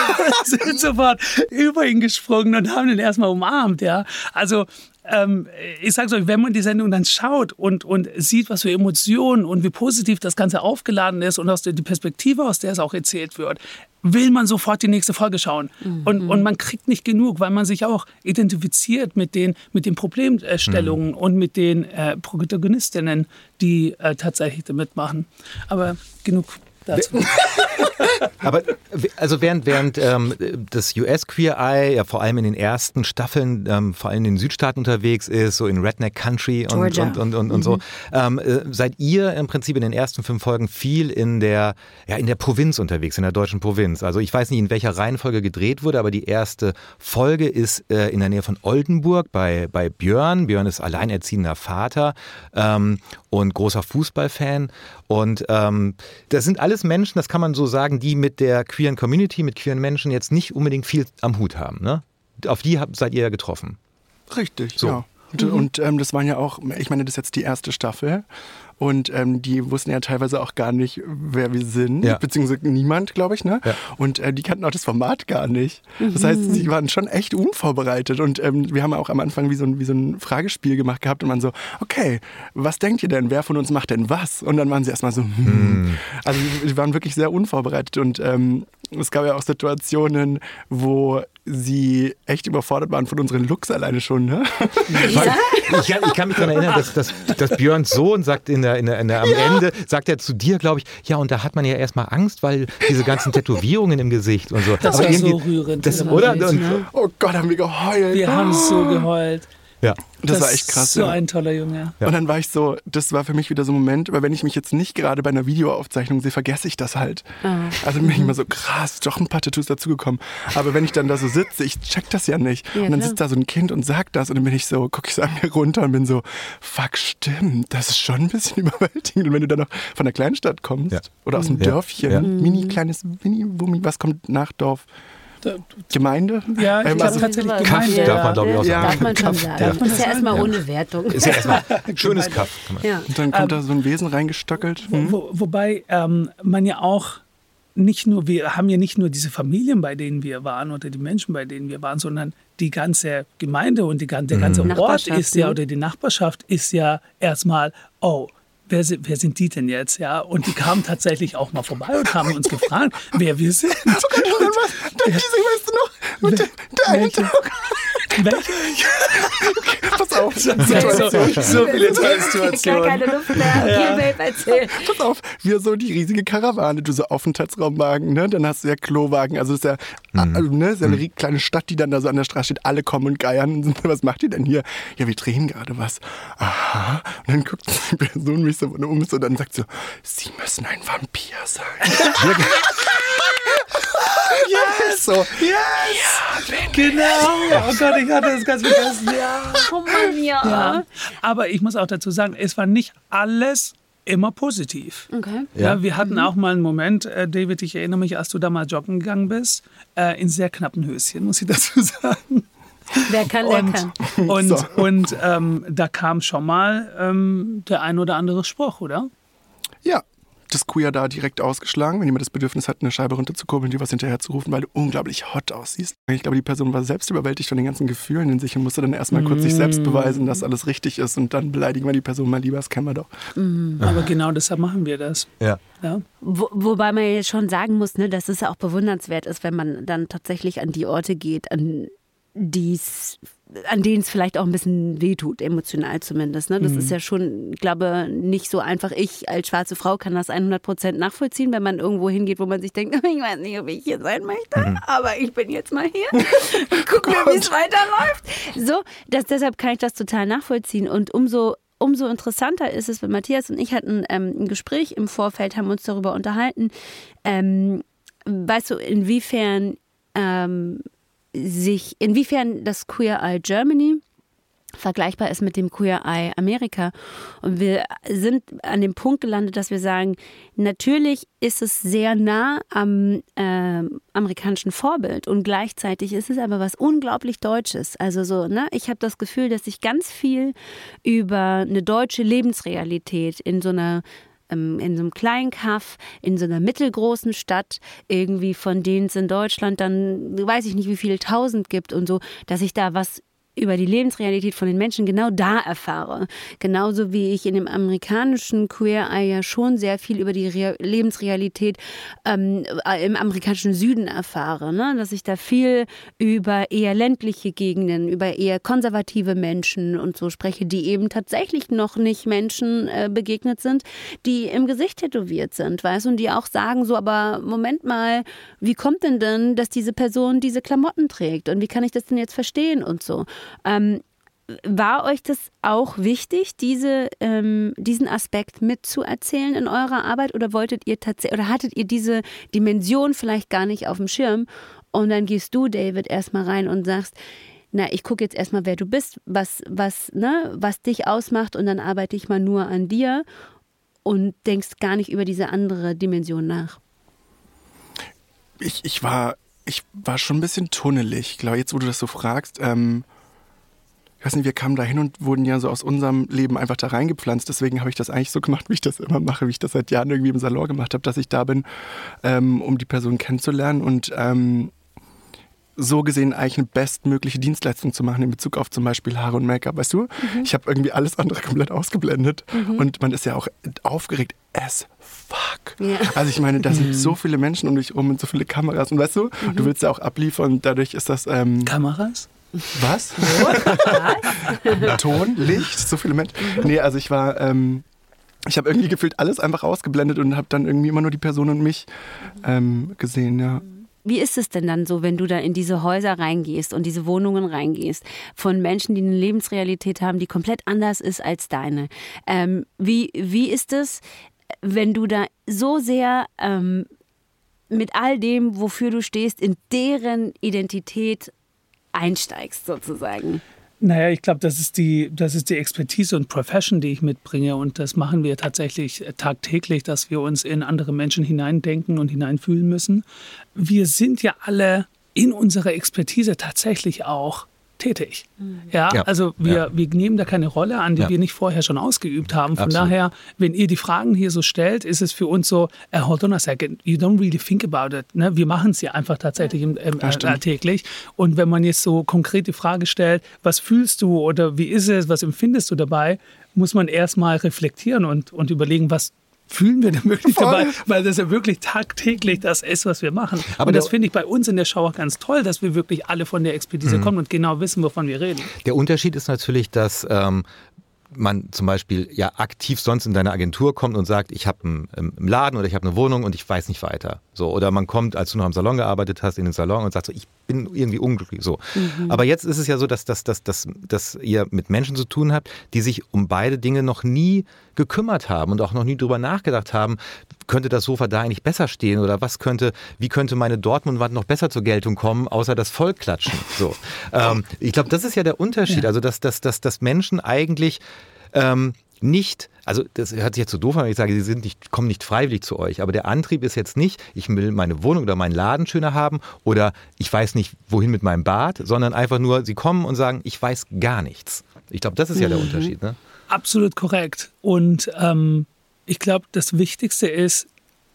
<laughs> sind sofort über ihn gesprungen und haben ihn erstmal umarmt. Ja? Also ähm, ich sage euch, wenn man die Sendung dann schaut und, und sieht, was für Emotionen und wie positiv das Ganze aufgeladen ist und aus der die Perspektive, aus der es auch erzählt wird, will man sofort die nächste Folge schauen. Und, und man kriegt nicht genug, weil man sich auch identifiziert mit den, mit den Problemstellungen und mit den äh, Protagonistinnen, die äh, tatsächlich da mitmachen. Aber genug. <laughs> Aber w- also während, während ähm, das US Queer Eye ja vor allem in den ersten Staffeln ähm, vor allem in den Südstaaten unterwegs ist, so in Redneck Country und, Georgia. und, und, und, und so, ähm, äh, seid ihr im Prinzip in den ersten fünf Folgen viel in der, ja, in der Provinz unterwegs, in der deutschen Provinz. Also ich weiß nicht, in welcher Reihenfolge gedreht wurde, aber die erste Folge ist äh, in der Nähe von Oldenburg bei, bei Björn. Björn ist alleinerziehender Vater ähm, und großer Fußballfan. Und ähm, das sind alles Menschen, das kann man so sagen, die mit der queeren Community, mit queeren Menschen jetzt nicht unbedingt viel am Hut haben. Ne? Auf die habt, seid ihr ja getroffen. Richtig, So. ja. Und, und ähm, das waren ja auch, ich meine, das ist jetzt die erste Staffel. Und ähm, die wussten ja teilweise auch gar nicht, wer wir sind, Ja. beziehungsweise niemand, glaube ich. Ne? Ja. Und äh, die kannten auch das Format gar nicht. Das heißt, sie waren schon echt unvorbereitet. Und ähm, wir haben auch am Anfang wie so, ein, wie so ein Fragespiel gemacht gehabt und man so, okay, was denkt ihr denn? Wer von uns macht denn was? Und dann waren sie erstmal so, hm. Also sie waren wirklich sehr unvorbereitet. Und ähm, es gab ja auch Situationen, wo sie echt überfordert waren von unseren Looks alleine schon. Ne? Weil ich, kann- ich kann mich daran erinnern, dass, dass, dass Björns Sohn sagt in der, in der, in der, am Ende, sagt er zu dir, glaube ich, ja, und da hat man ja erstmal Angst, weil diese ganzen Tätowierungen im Gesicht und so. Das Aber war so rührend. Das, oder? Und, ne? Oh Gott, haben wir geheult. Wir haben so geheult. ja. Das, war echt krass. So ja. ein toller Junge. Ja. Und dann war ich so, das war für mich wieder so ein Moment, weil wenn ich mich jetzt nicht gerade bei einer Videoaufzeichnung sehe, vergesse ich das halt. Ah. Also bin ich immer so, krass, doch ein paar Tattoos dazugekommen. Aber wenn ich dann da so sitze, ich check das ja nicht. Ja, und dann klar. sitzt da so ein Kind und sagt das und dann bin ich so, gucke ich so an mir runter und bin so, fuck, stimmt, das ist schon ein bisschen <laughs> überwältigend. Und wenn du dann noch von der Kleinstadt kommst Ja. oder aus dem Ja. Dörfchen, Ja. mini kleines, mini, Wummi, was kommt nach Dorf? Gemeinde? Ja, ich Ähm, glaube also- tatsächlich Kaff Gemeinde. darf man, glaube ich, auch Ja. sagen. Darf man schon Kaff, sagen. ja. Das ist ja erstmal Ja. ohne Wertung. Ist ja erstmal ein <laughs> schönes Kaff. Ja. Und dann kommt da so ein Wesen reingestöckelt. Hm? Wo, wobei ähm, man ja auch nicht nur, wir haben ja nicht nur diese Familien, bei denen wir waren oder die Menschen, bei denen wir waren, sondern die ganze Gemeinde und die, der ganze Ort Nachbarschaft, ist ja, ne? oder die Nachbarschaft ist ja erstmal, oh, wer sind, wer sind die denn jetzt? Ja, und die kamen tatsächlich auch mal vorbei und haben uns gefragt, wer wir sind. <laughs> Dann diese, weißt du noch, mit der, der eine Welche? Welche? Pass auf, So, so viele tolle Gar Situationen. keine Luft mehr. Hier, Babe, erzähl. pass auf, wir so die riesige Karawane, du so Aufenthaltsraumwagen, ne? Dann hast du ja Klowagen, also ist ja, Mhm. also, ne, ist ja eine rie- kleine Stadt, die dann da so an der Straße steht, alle kommen und geiern. Was macht ihr denn hier? Ja, wir drehen gerade was. Aha. Und dann guckt die Person mich so um und dann sagt so, Sie müssen ein Vampir sein. <laughs> yes! So, Genau. Oh Gott, ich hatte das ganz vergessen. Ja. Oh Mann, ja. Ja. Aber ich muss auch dazu sagen, es war nicht alles immer positiv. Okay. Ja. wir hatten auch mal einen Moment, äh, David, ich erinnere mich, als du da mal joggen gegangen bist, äh, in sehr knappen Höschen, muss ich dazu <laughs> sagen. Wer kann, der und, kann. Und, So. und ähm, da kam schon mal ähm, der ein oder andere Spruch, oder? Ja, das Queer da direkt ausgeschlagen, wenn jemand das Bedürfnis hat, eine Scheibe runterzukurbeln, dir was hinterher zu rufen, weil du unglaublich hot aussiehst. Ich glaube, die Person war selbst überwältigt von den ganzen Gefühlen in sich und musste dann erstmal kurz sich selbst beweisen, dass alles richtig ist und dann beleidigen wir die Person mal lieber, das kennen wir doch. Aber genau deshalb machen wir das. Ja. Ja. Wo, wobei man jetzt schon sagen muss, ne, dass es ja auch bewundernswert ist, wenn man dann tatsächlich an die Orte geht, an die's, an denen es vielleicht auch ein bisschen wehtut, emotional zumindest. Ne? Das ist ja schon, ich glaube, nicht so einfach. Ich als schwarze Frau kann das 100 Prozent nachvollziehen, wenn man irgendwo hingeht, wo man sich denkt, <laughs> ich weiß nicht, ob ich hier sein möchte, aber ich bin jetzt mal hier <laughs> guck mir, wie es weiterläuft. So, das, deshalb kann ich das total nachvollziehen. Und umso umso interessanter ist es, wenn Matthias und ich hatten ähm, ein Gespräch im Vorfeld, haben uns darüber unterhalten, ähm, weißt du, inwiefern ähm, sich, inwiefern das Queer Eye Germany vergleichbar ist mit dem Queer Eye Amerika. Und wir sind an dem Punkt gelandet, dass wir sagen, natürlich ist es sehr nah am äh, amerikanischen Vorbild und gleichzeitig ist es aber was unglaublich Deutsches. Also so, ne, ich habe das Gefühl, dass ich ganz viel über eine deutsche Lebensrealität in so einer ähm, in so einem kleinen Kaff, in so einer mittelgroßen Stadt, irgendwie von denen es in Deutschland dann, weiß ich nicht, wie viele tausend gibt und so, dass ich da was über die Lebensrealität von den Menschen genau da erfahre. Genauso wie ich in dem amerikanischen Queer Eye ja schon sehr viel über die Re Lebensrealität ähm, im amerikanischen Süden erfahre. Ne? Dass ich da viel über eher ländliche Gegenden, über eher konservative Menschen und so spreche, die eben tatsächlich noch nicht Menschen äh, begegnet sind, die im Gesicht tätowiert sind, weißt und die auch sagen so, aber Moment mal, wie kommt denn denn, dass diese Person diese Klamotten trägt und wie kann ich das denn jetzt verstehen und so. Ähm, war euch das auch wichtig, diese, ähm, diesen Aspekt mitzuerzählen in eurer Arbeit oder wolltet ihr tatsächlich oder hattet ihr diese Dimension vielleicht gar nicht auf dem Schirm? Und dann gehst du, David, erstmal rein und sagst, na, ich gucke jetzt erstmal, wer du bist, was, was, ne, was dich ausmacht und dann arbeite ich mal nur an dir und denkst gar nicht über diese andere Dimension nach. Ich, ich war ich war schon ein bisschen tunnelig. Glaube, jetzt, wo du das so fragst, ähm, ich weiß nicht, wir kamen da hin und wurden ja so aus unserem Leben einfach da reingepflanzt. Deswegen habe ich das eigentlich so gemacht, wie ich das immer mache, wie ich das seit Jahren irgendwie im Salon gemacht habe, dass ich da bin, ähm, um die Person kennenzulernen und ähm, so gesehen eigentlich eine bestmögliche Dienstleistung zu machen in Bezug auf zum Beispiel Haare und Make-up. Weißt du, ich habe irgendwie alles andere komplett ausgeblendet und man ist ja auch aufgeregt as fuck. Ja. Also ich meine, da <laughs> sind so viele Menschen um dich rum und so viele Kameras und weißt du, du willst ja auch abliefern und dadurch ist das... Ähm, Kameras? <laughs> <laughs> was? Ton, Licht, so viele Menschen. Nee, also ich war, ähm, ich habe irgendwie gefühlt alles einfach ausgeblendet und habe dann irgendwie immer nur die Person und mich ähm, gesehen, ja. Wie ist es denn dann so, wenn du da in diese Häuser reingehst und diese Wohnungen reingehst von Menschen, die eine Lebensrealität haben, die komplett anders ist als deine? Ähm, wie, wie ist es, wenn du da so sehr ähm, mit all dem, wofür du stehst, in deren Identität einsteigst sozusagen? Naja, ich glaube, das, ist die, das ist die Expertise und Profession, die ich mitbringe. Und das machen wir tatsächlich tagtäglich, dass wir uns in andere Menschen hineindenken und hineinfühlen müssen. Wir sind ja alle in unserer Expertise tatsächlich auch tätig. Ja, Ja. also wir, Ja. wir nehmen da keine Rolle an, die Ja. wir nicht vorher schon ausgeübt haben. Von Absolut. daher, wenn ihr die Fragen hier so stellt, ist es für uns so, äh, hold on a second, you don't really think about it. Ne? Wir machen es ja einfach tatsächlich im, im, Ja, stimmt. äh, täglich. Und wenn man jetzt so konkret die Frage stellt, was fühlst du oder wie ist es, was empfindest du dabei, muss man erstmal reflektieren und, und überlegen, was fühlen wir denn wirklich Voll. dabei, weil das ja wirklich tagtäglich das ist, was wir machen. Aber und das finde ich bei uns in der Show auch ganz toll, dass wir wirklich alle von der Expertise Mhm. kommen und genau wissen, wovon wir reden. Der Unterschied ist natürlich, dass ähm, man zum Beispiel ja aktiv sonst in deine Agentur kommt und sagt, ich habe einen, einen Laden oder ich habe eine Wohnung und ich weiß nicht weiter. So oder man kommt, als du noch im Salon gearbeitet hast, in den Salon und sagt so, ich bin irgendwie unglücklich. So. Aber jetzt ist es ja so, dass, dass, dass, dass, dass ihr mit Menschen zu tun habt, die sich um beide Dinge noch nie gekümmert haben und auch noch nie drüber nachgedacht haben, könnte das Sofa da eigentlich besser stehen oder was könnte, wie könnte meine Dortmund-Wand noch besser zur Geltung kommen, außer das Vollklatschen. <laughs> So. Ähm, ich glaube, das ist ja der Unterschied. Also, dass, dass, dass, dass Menschen eigentlich ähm, nicht, also das hört sich jetzt so doof an, wenn ich sage, sie sind nicht, kommen nicht freiwillig zu euch, aber der Antrieb ist jetzt nicht, ich will meine Wohnung oder meinen Laden schöner haben oder ich weiß nicht, wohin mit meinem Bad, sondern einfach nur, sie kommen und sagen, ich weiß gar nichts. Ich glaube, das ist ja der mhm. Unterschied. Ne? Absolut korrekt. Und ähm, ich glaube, das Wichtigste ist,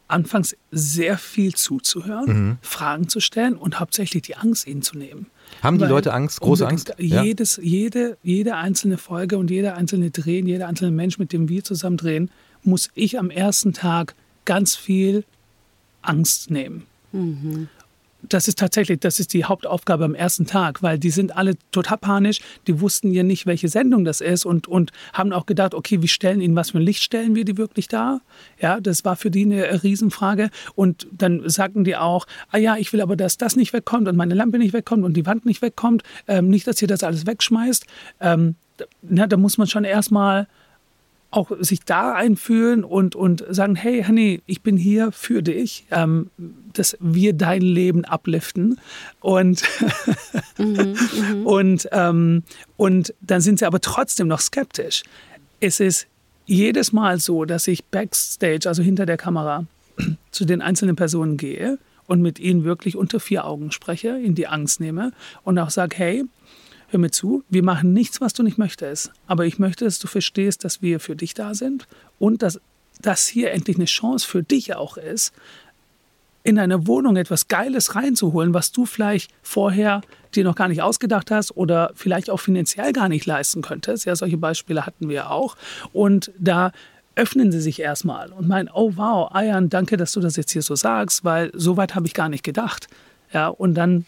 anfangs sehr viel zuzuhören, mhm. Fragen zu stellen und hauptsächlich die Angst ihnen zu nehmen. Haben die Weil Leute Angst, große Angst? Jedes, ja. jede, jede einzelne Folge und jeder einzelne Drehen, jeder einzelne Mensch, mit dem wir zusammen drehen, muss ich am ersten Tag ganz viel Angst nehmen. Mhm das ist tatsächlich, das ist die Hauptaufgabe am ersten Tag, weil die sind alle total panisch, die wussten ja nicht, welche Sendung das ist und, und haben auch gedacht, okay, wie stellen ihnen, was für ein Licht stellen wir die wirklich da? Ja, das war für die eine Riesenfrage und dann sagten die auch, ah ja, ich will aber, dass das nicht wegkommt und meine Lampe nicht wegkommt und die Wand nicht wegkommt, ähm, nicht, dass ihr das alles wegschmeißt. Ähm, na, da muss man schon erstmal auch sich da einfühlen und, und sagen, hey Honey, ich bin hier für dich, ähm, dass wir dein Leben abliften. Und, mhm, mhm, <laughs> und, ähm, und dann sind sie aber trotzdem noch skeptisch. Es ist jedes Mal so, dass ich backstage, also hinter der Kamera, <clears throat> zu den einzelnen Personen gehe und mit ihnen wirklich unter vier Augen spreche, ihnen die Angst nehme und auch sage, hey, hör mir zu, wir machen nichts, was du nicht möchtest. Aber ich möchte, dass du verstehst, dass wir für dich da sind und dass das hier endlich eine Chance für dich auch ist, in deine Wohnung etwas Geiles reinzuholen, was du vielleicht vorher dir noch gar nicht ausgedacht hast oder vielleicht auch finanziell gar nicht leisten könntest. Ja, solche Beispiele hatten wir auch. Und da öffnen sie sich erstmal und meinen, oh wow, Ayan, danke, dass du das jetzt hier so sagst, weil so weit habe ich gar nicht gedacht. Ja, und dann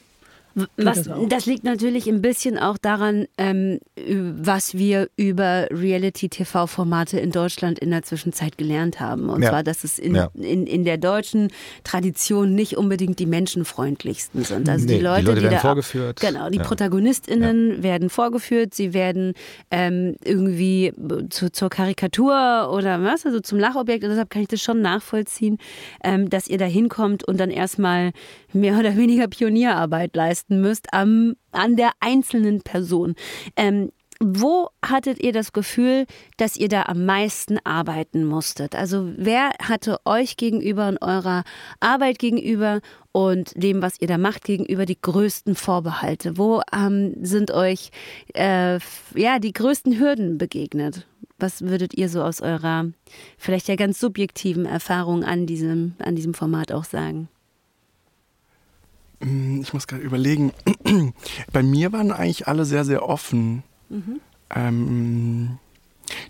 was, das liegt natürlich ein bisschen auch daran, ähm, was wir über Reality-TV-Formate in Deutschland in der Zwischenzeit gelernt haben. Und ja. zwar, dass es in, ja. in, in der deutschen Tradition nicht unbedingt die menschenfreundlichsten sind. Also nee, die Leute, die, Leute die werden da, vorgeführt. Genau, die ja. ProtagonistInnen werden vorgeführt, sie werden ähm, irgendwie zu, zur Karikatur oder was, also zum Lachobjekt. Und deshalb kann ich das schon nachvollziehen, ähm, dass ihr da hinkommt und dann erstmal mehr oder weniger Pionierarbeit leisten müsst am, an der einzelnen Person. Ähm, wo hattet ihr das Gefühl, dass ihr da am meisten arbeiten musstet? Also wer hatte euch gegenüber und eurer Arbeit gegenüber und dem, was ihr da macht, gegenüber die größten Vorbehalte? Wo ähm, sind euch äh, ja die größten Hürden begegnet? Was würdet ihr so aus eurer vielleicht ja ganz subjektiven Erfahrung an diesem, an diesem Format auch sagen? Hm, ich muss gerade überlegen. <clears throat> Bei mir waren eigentlich alle sehr, sehr offen. Mhm. Ähm,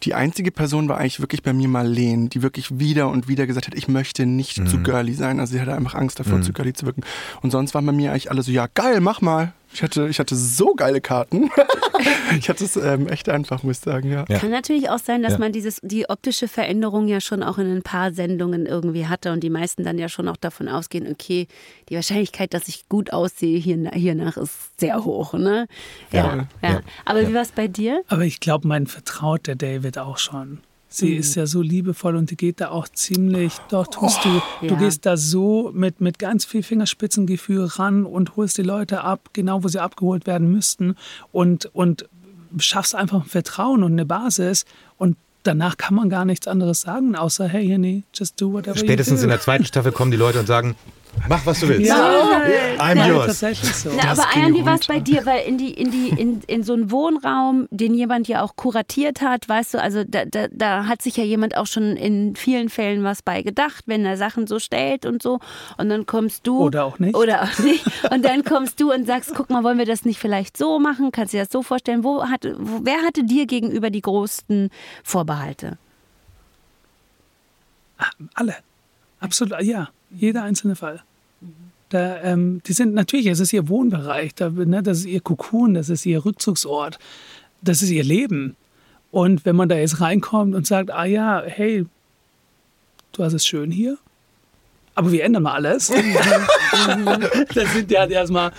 die einzige Person war eigentlich wirklich bei mir Marlene, die wirklich wieder und wieder gesagt hat, ich möchte nicht mhm. zu girly sein. Also sie hatte einfach Angst davor, mhm. zu girly zu wirken. Und sonst waren bei mir eigentlich alle so, ja geil, mach mal. Ich hatte, ich hatte so geile Karten. <laughs> ich hatte es ähm, echt einfach, muss ich sagen, ja. Kann natürlich auch sein, dass ja. man dieses, die optische Veränderung ja schon auch in ein paar Sendungen irgendwie hatte und die meisten dann ja schon auch davon ausgehen, okay, die Wahrscheinlichkeit, dass ich gut aussehe hier, hiernach ist sehr hoch, ne? Ja. ja. ja. Aber wie war es bei dir? Aber ich glaube, mein Vertraut, der David auch schon. Sie mhm. ist ja so liebevoll und die geht da auch ziemlich, doch tust du, oh, du ja. gehst da so mit, mit ganz viel Fingerspitzengefühl ran und holst die Leute ab, genau wo sie abgeholt werden müssten und, und schaffst einfach ein Vertrauen und eine Basis und danach kann man gar nichts anderes sagen, außer hey, Henny, just do whatever Spätestens in der zweiten Staffel kommen die Leute und sagen, Mach, was du willst. Ja, I'm ja, yours. Tatsächlich so. Na, aber Ayan, wie war es bei dir? Weil in, die, in, die, in, in so einen Wohnraum, den jemand ja auch kuratiert hat, weißt du, also da, da, da hat sich ja jemand auch schon in vielen Fällen was bei gedacht, wenn er Sachen so stellt und so. Und dann kommst du. Oder auch nicht. Oder auch nicht. Und dann kommst du und sagst, guck mal, wollen wir das nicht vielleicht so machen? Kannst du dir das so vorstellen? Wo hatte, wo, wer hatte dir gegenüber die größten Vorbehalte? Ah, alle. Absolut, ja. Jeder einzelne Fall. Da, ähm, die sind natürlich, es ist ihr Wohnbereich, da, ne, das ist ihr Kokon, das ist ihr Rückzugsort, das ist ihr Leben. Und wenn man da jetzt reinkommt und sagt, ah ja, hey, du hast es schön hier, aber wir ändern mal alles, <laughs> <laughs> dann sind die halt erstmal,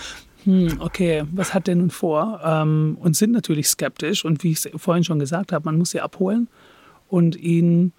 hm, okay, was hat der nun vor? Ähm, und sind natürlich skeptisch. Und wie ich es vorhin schon gesagt habe, man muss sie abholen und ihnen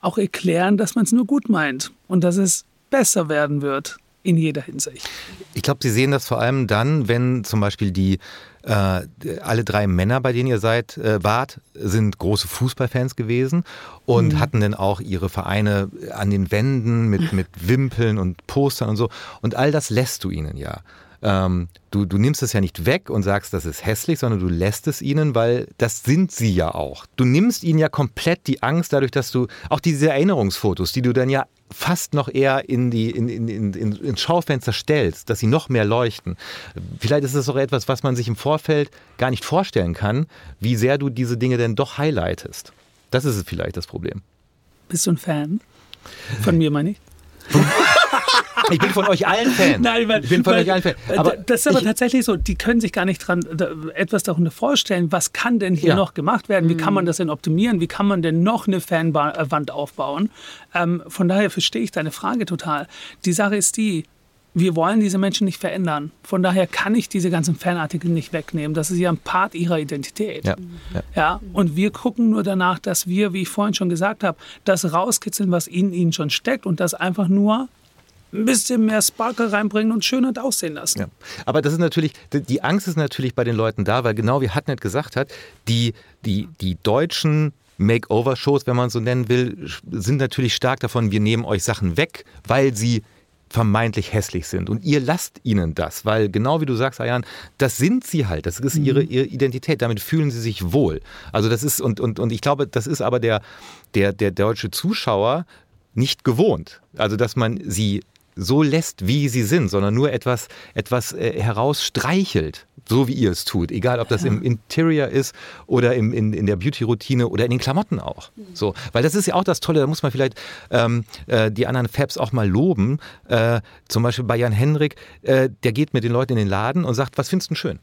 auch erklären, dass man es nur gut meint und dass es besser werden wird in jeder Hinsicht. Ich glaube, Sie sehen das vor allem dann, wenn zum Beispiel die äh, alle drei Männer, bei denen ihr seid, äh, wart, sind große Fußballfans gewesen und mhm. hatten dann auch ihre Vereine an den Wänden mit, <laughs> mit Wimpeln und Postern und so. Und all das lässt du ihnen ja. Ähm, du, du nimmst es ja nicht weg und sagst, das ist hässlich, sondern du lässt es ihnen, weil das sind sie ja auch. Du nimmst ihnen ja komplett die Angst dadurch, dass du auch diese Erinnerungsfotos, die du dann ja fast noch eher in die, in, in, in, ins Schaufenster stellst, dass sie noch mehr leuchten. Vielleicht ist es auch etwas, was man sich im Vorfeld gar nicht vorstellen kann, wie sehr du diese Dinge denn doch highlightest. Das ist vielleicht das Problem. Bist du ein Fan? Von mir meine ich? <laughs> <laughs> Ich bin von euch allen Fan. Nein, weil, ich bin von weil, euch allen Fan. Aber das ist aber ich, tatsächlich so, die können sich gar nicht dran, etwas darunter vorstellen, was kann denn hier ja. noch gemacht werden, wie kann man das denn optimieren, wie kann man denn noch eine Fanwand aufbauen. Ähm, von daher verstehe ich deine Frage total. Die Sache ist die, wir wollen diese Menschen nicht verändern. Von daher kann ich diese ganzen Fanartikel nicht wegnehmen. Das ist ja ein Part ihrer Identität. Ja, ja. ja, und wir gucken nur danach, dass wir, wie ich vorhin schon gesagt habe, das rauskitzeln, was in ihnen schon steckt und das einfach nur ein bisschen mehr Sparkle reinbringen und schöner aussehen lassen. Ja. Aber das ist natürlich, die Angst ist natürlich bei den Leuten da, weil genau wie Hartnett gesagt hat, die, die, die deutschen Makeover-Shows, wenn man so nennen will, sind natürlich stark davon, wir nehmen euch Sachen weg, weil sie vermeintlich hässlich sind. Und ihr lasst ihnen das, weil genau wie du sagst, Ayan, das sind sie halt. Das ist ihre, mhm. ihre Identität. Damit fühlen sie sich wohl. Also das ist, und, und, und ich glaube, das ist aber der, der, der deutsche Zuschauer nicht gewohnt. Also, dass man sie so lässt, wie sie sind, sondern nur etwas, etwas äh, herausstreichelt, so wie ihr es tut. Egal, ob das im Interior ist oder im, in, in der Beauty-Routine oder in den Klamotten auch. So, weil das ist ja auch das Tolle, da muss man vielleicht ähm, äh, die anderen Fabs auch mal loben. Äh, zum Beispiel bei Jan Henrik, äh, der geht mit den Leuten in den Laden und sagt, was findest du schön?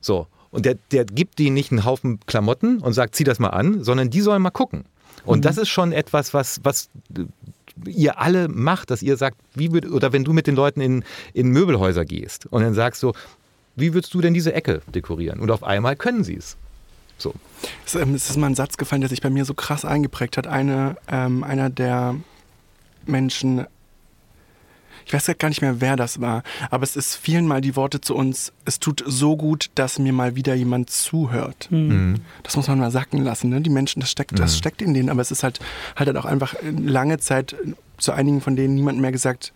So. Und der, der gibt ihnen nicht einen Haufen Klamotten und sagt, zieh das mal an, sondern die sollen mal gucken. Und mhm. das ist schon etwas, was, was ihr alle macht, dass ihr sagt, wie würd, oder wenn du mit den Leuten in, in Möbelhäuser gehst und dann sagst so, wie würdest du denn diese Ecke dekorieren? Und auf einmal können sie es. So. Es, ähm, es ist mal ein Satz gefallen, der sich bei mir so krass eingeprägt hat. Eine, ähm, einer der Menschen ich weiß gar nicht mehr, wer das war, aber es ist vielen mal die Worte zu uns, es tut so gut, dass mir mal wieder jemand zuhört. Mhm. mhm. Das muss man mal sacken lassen. Ne? Die Menschen, das steckt, das mhm. steckt in denen, aber es ist halt, halt, halt auch einfach lange Zeit zu einigen von denen niemand mehr gesagt,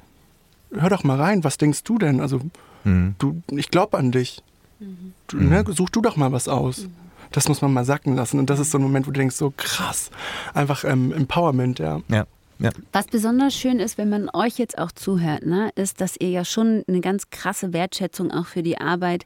hör doch mal rein, was denkst du denn? Also, mhm. du, ich glaube an dich. Du, ne, mhm. such du doch mal was aus. Das muss man mal sacken lassen. Und das ist so ein Moment, wo du denkst, so krass. Einfach ähm, Empowerment, ja. Ja. Ja. Was besonders schön ist, wenn man euch jetzt auch zuhört, ne, ist, dass ihr ja schon eine ganz krasse Wertschätzung auch für die Arbeit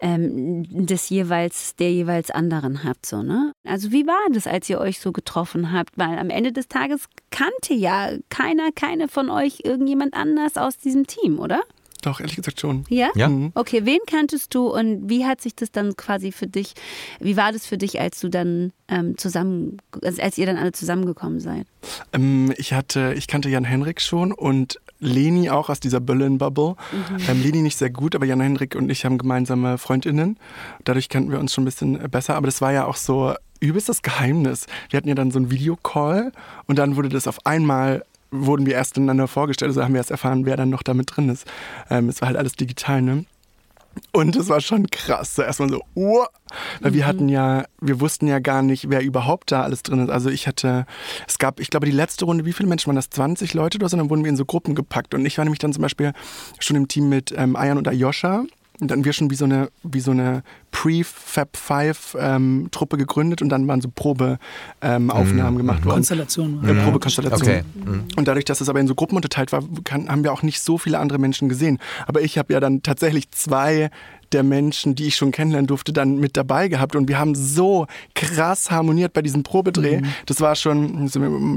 ähm, des jeweils, der jeweils anderen habt. So, ne? Also wie war das, als ihr euch so getroffen habt? Weil am Ende des Tages kannte ja keiner, keine von euch irgendjemand anders aus diesem Team, oder? Doch, ehrlich gesagt schon. Ja? ja? Mhm. Okay, wen kanntest du und wie hat sich das dann quasi für dich, wie war das für dich, als du dann ähm, zusammen, als ihr dann alle zusammengekommen seid? Ähm, ich hatte, ich kannte Jan Henrik schon und Leni auch aus dieser Berlin-Bubble. Mhm. Ähm, Leni nicht sehr gut, aber Jan Henrik und ich haben gemeinsame Freundinnen. Dadurch kannten wir uns schon ein bisschen besser, aber das war ja auch so übelst das Geheimnis. Wir hatten ja dann so einen Videocall und dann wurde das auf einmal wurden wir erst einander vorgestellt, also haben wir erst erfahren, wer dann noch damit drin ist. Ähm, es war halt alles digital, ne? Und es war schon krass. So erstmal so, uh, weil mhm. wir hatten ja, wir wussten ja gar nicht, wer überhaupt da alles drin ist. Also ich hatte, es gab, ich glaube, die letzte Runde, wie viele Menschen waren das? 20 Leute oder so? Dann wurden wir in so Gruppen gepackt. Und ich war nämlich dann zum Beispiel schon im Team mit ähm, Ayan und Ayosha. Und dann wir schon wie so eine, wie so eine Pre-Fab Five ähm, Truppe gegründet und dann waren so Probeaufnahmen ähm, mhm. gemacht worden. Konstellation. Äh, Probekonstellation. Okay. Mhm. Und dadurch, dass es aber in so Gruppen unterteilt war, kann, haben wir auch nicht so viele andere Menschen gesehen. Aber ich habe ja dann tatsächlich zwei der Menschen, die ich schon kennenlernen durfte, dann mit dabei gehabt. Und wir haben so krass harmoniert bei diesem Probedreh. Mhm. Das war schon,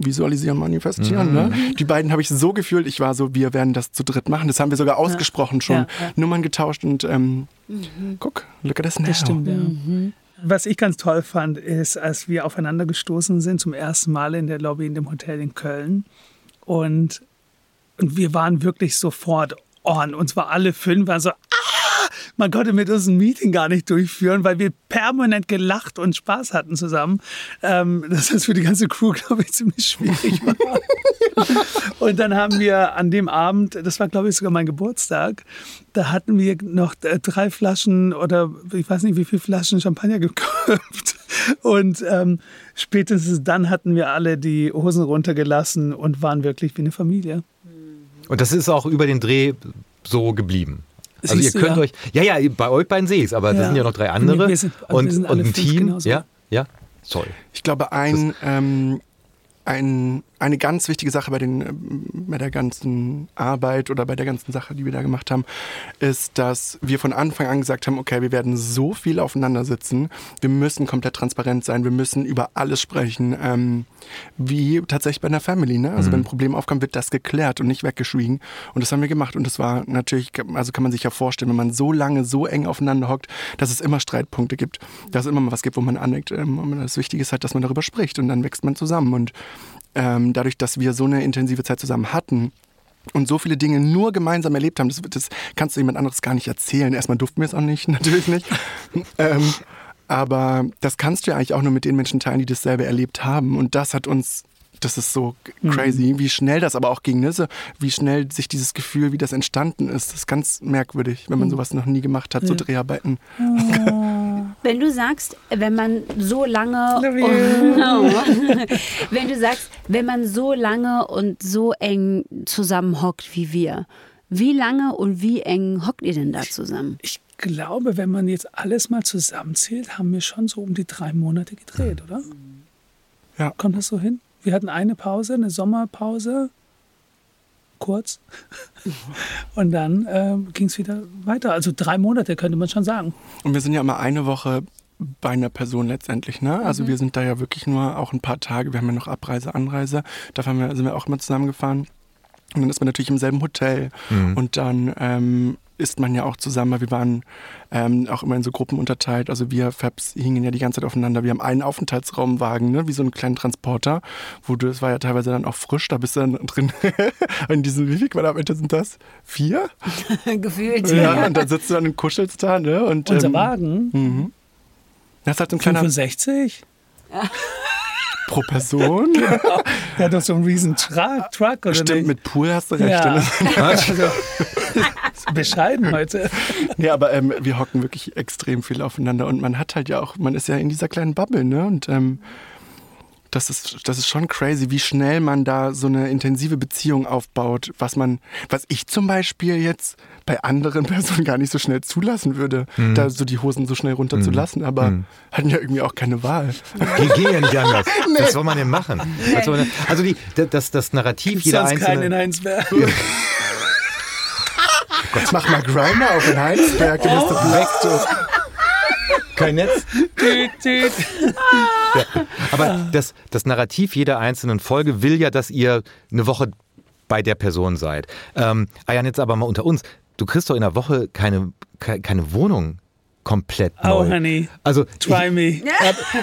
visualisieren, manifestieren. Ne? Mhm. Ne? Die beiden habe ich so gefühlt. Ich war so, wir werden das zu dritt machen. Das haben wir sogar ausgesprochen schon. Ja, ja. Nummern getauscht und ähm, mhm. guck, look at this now. Das stimmt, ja. Mhm. Was ich ganz toll fand, ist, als wir aufeinander gestoßen sind, zum ersten Mal in der Lobby in dem Hotel in Köln. Und, und wir waren wirklich sofort on. Und zwar alle fünf waren so, ah, man konnte mit uns ein Meeting gar nicht durchführen, weil wir permanent gelacht und Spaß hatten zusammen. Ähm, das ist für die ganze Crew, glaube ich, ziemlich schwierig war. <laughs> und dann haben wir an dem Abend, das war glaube ich sogar mein Geburtstag, da hatten wir noch äh, drei Flaschen oder ich weiß nicht wie viele Flaschen Champagner gekauft. Und ähm, spätestens dann hatten wir alle die Hosen runtergelassen und waren wirklich wie eine Familie. Und das ist auch über den Dreh so geblieben. Also Siehst ihr du, könnt ja. euch, ja, ja, bei euch beiden sehe ich es, aber Ja. das sind ja noch drei andere Wir sind- wir und, sind und alle ein fünf Team. genauso. Ja, ja, sorry. Ich glaube, ein, ähm, ein, eine ganz wichtige Sache bei, den, ähm, bei der ganzen Arbeit oder bei der ganzen Sache, die wir da gemacht haben, ist, dass wir von Anfang an gesagt haben, okay, wir werden so viel aufeinander sitzen, wir müssen komplett transparent sein, wir müssen über alles sprechen, ähm, wie tatsächlich bei einer Family. Ne? Also wenn ein Problem aufkommt, wird das geklärt und nicht weggeschwiegen. Und das haben wir gemacht. Und das war natürlich, also kann man sich ja vorstellen, wenn man so lange, so eng aufeinander hockt, dass es immer Streitpunkte gibt, dass es immer mal was gibt, wo man aneckt. Ähm, und das Wichtige ist halt, dass man darüber spricht und dann wächst man zusammen. Und ähm, dadurch, dass wir so eine intensive Zeit zusammen hatten, und so viele Dinge nur gemeinsam erlebt haben, das, das kannst du jemand anderes gar nicht erzählen. Erstmal durften wir es auch nicht, <laughs> natürlich nicht. ähm, aber das kannst du ja eigentlich auch nur mit den Menschen teilen, die dasselbe erlebt haben. Und das hat uns, das ist so crazy, wie schnell das aber auch ging, ne? so, wie schnell sich dieses Gefühl, wie das entstanden ist. Das ist ganz merkwürdig, wenn man sowas noch nie gemacht hat, so Dreharbeiten. <laughs> Wenn du sagst, wenn man so lange. <laughs> <laughs> wenn du sagst, wenn man so lange und so eng zusammen hockt wie wir, wie lange und wie eng hockt ihr denn da zusammen? Ich glaube, wenn man jetzt alles mal zusammenzählt, haben wir schon so um die drei Monate gedreht, oder? Ja. Kommt das so hin? Wir hatten eine Pause, eine Sommerpause, kurz. <laughs> Und dann ähm, ging es wieder weiter. Also drei Monate könnte man schon sagen. Und wir sind ja immer eine Woche bei einer Person letztendlich, ne? Also wir sind da ja wirklich nur auch ein paar Tage. Wir haben ja noch Abreise, Anreise. Wir, sind wir auch immer zusammengefahren. Und dann ist man natürlich im selben Hotel. Und dann ähm, ist man ja auch zusammen, weil wir waren ähm, auch immer in so Gruppen unterteilt. Also wir Fabs hingen ja die ganze Zeit aufeinander. Wir haben einen Aufenthaltsraumwagen, ne? wie so einen kleinen Transporter, wo du, es war ja teilweise dann auch frisch, da bist du dann <laughs> drin. in diesen, wie viele Quadratmeter sind das? Vier? <laughs> Gefühlt. Ja, und dann sitzt du dann und kuschelst da, ne? Und, Unser ähm, Wagen, Mhm. Das ist halt so ein kleiner 65, <laughs> pro Person. <laughs> <laughs> der hat doch so einen riesen Truck, Truck oder Stimmt, nicht? mit Pool hast du recht. ja. <laughs> Also, bescheiden heute. Nee, aber ähm, wir hocken wirklich extrem viel aufeinander und man hat halt ja auch, man ist ja in dieser kleinen Bubble, ne? Und ähm, das ist, das ist schon crazy, wie schnell man da so eine intensive Beziehung aufbaut, was man, was ich zum Beispiel jetzt bei anderen <laughs> Personen gar nicht so schnell zulassen würde, da so die Hosen so schnell runterzulassen, aber hatten ja irgendwie auch keine Wahl. Geht, geht ja nicht anders. <laughs> Was soll man denn machen? Man also die, das, das Narrativ jeder Sonst keinen in einzelne. Heinsberg. Gott, <laughs> mach mal Grinder auf in Heinsberg, du bist doch weg. Du. Kein Netz. Tüt, tüt. Aber das, das Narrativ jeder einzelnen Folge will ja, dass ihr eine Woche bei der Person seid. Ähm, Ayan, jetzt aber mal unter uns. Du kriegst doch in der Woche keine, ke- keine Wohnung komplett Oh, neu. honey. Also Try me. <laughs> ich,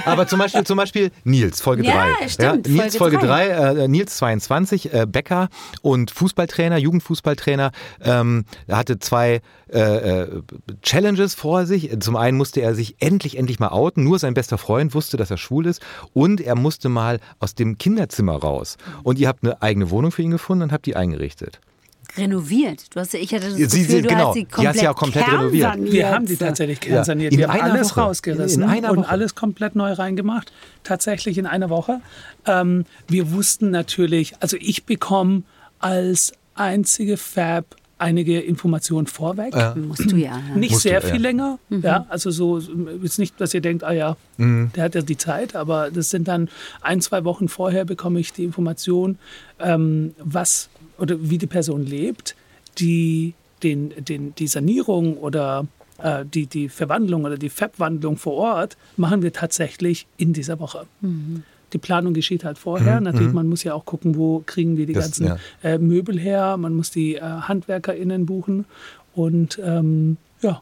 aber zum Beispiel, zum Beispiel Nils, Folge Ja, 3. stimmt, Nils, Folge Folge 3, äh, Nils 22, äh, Bäcker und Fußballtrainer, Jugendfußballtrainer, ähm, er hatte zwei äh, äh, Challenges vor sich. Zum einen musste er sich endlich, endlich mal outen. Nur sein bester Freund wusste, dass er schwul ist. Und er musste mal aus dem Kinderzimmer raus. Und ihr habt eine eigene Wohnung für ihn gefunden und habt die eingerichtet. Renoviert. Du hast, ja- ich hatte das Sie- Gefühl, sie- du genau. hast sie Die komplett, hast du ja komplett renoviert. kernsaniert. Wir haben die tatsächlich kernsaniert. in Wir haben alles Woche. rausgerissen und alles komplett neu reingemacht. Tatsächlich in einer Woche. Ähm, wir wussten natürlich, also ich bekomme als einzige Fab einige Informationen vorweg. Musst du ja. ja. Nicht Musst du, sehr ja. viel länger. Ja, also so ist nicht, dass ihr denkt, ah ja, der hat ja die Zeit, aber das sind dann ein, zwei Wochen vorher bekomme ich die Information, ähm, was oder wie die Person lebt, die den, den, die Sanierung oder äh, die, die Verwandlung oder die Fab-Wandlung vor Ort machen wir tatsächlich in dieser Woche. Die Planung geschieht halt vorher. Natürlich, man muss ja auch gucken, wo kriegen wir die Das- ganzen ja. äh, Möbel her. Man muss die äh, HandwerkerInnen buchen. Und ähm, ja,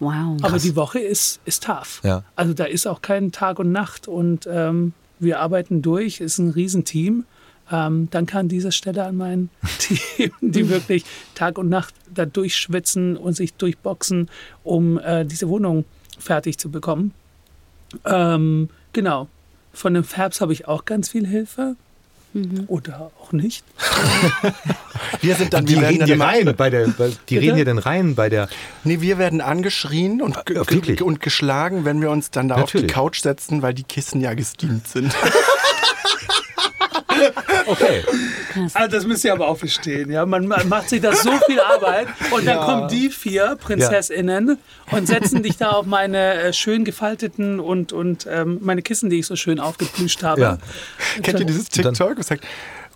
Wow. aber die Woche ist, ist tough. Ja. Also da ist auch kein Tag und Nacht und ähm, wir arbeiten durch, ist ein Riesenteam. Ähm, dann kann diese Stelle an mein <laughs> Team, die wirklich Tag und Nacht da durchschwitzen und sich durchboxen, um äh, diese Wohnung fertig zu bekommen. Ähm, genau. Von den Fabs habe ich auch ganz viel Hilfe. Mhm. Oder auch nicht. <laughs> wir sind dann, die wir werden reden dann hier rein bei der, bei, die reden hier dann rein bei der. Nee, wir werden angeschrien und, ja, und geschlagen, wenn wir uns dann da Natürlich. auf die Couch setzen, weil die Kissen ja gesteamt sind. <laughs> Okay. Also das müsst ihr aber auch verstehen. Ja? Man, macht sich da so viel Arbeit und dann ja. kommen die vier Prinzessinnen ja. und setzen dich da auf meine äh, schön gefalteten und, und ähm, meine Kissen, die ich so schön aufgeplüscht habe. Ja. Kennt ihr dieses TikTok? Was sagt,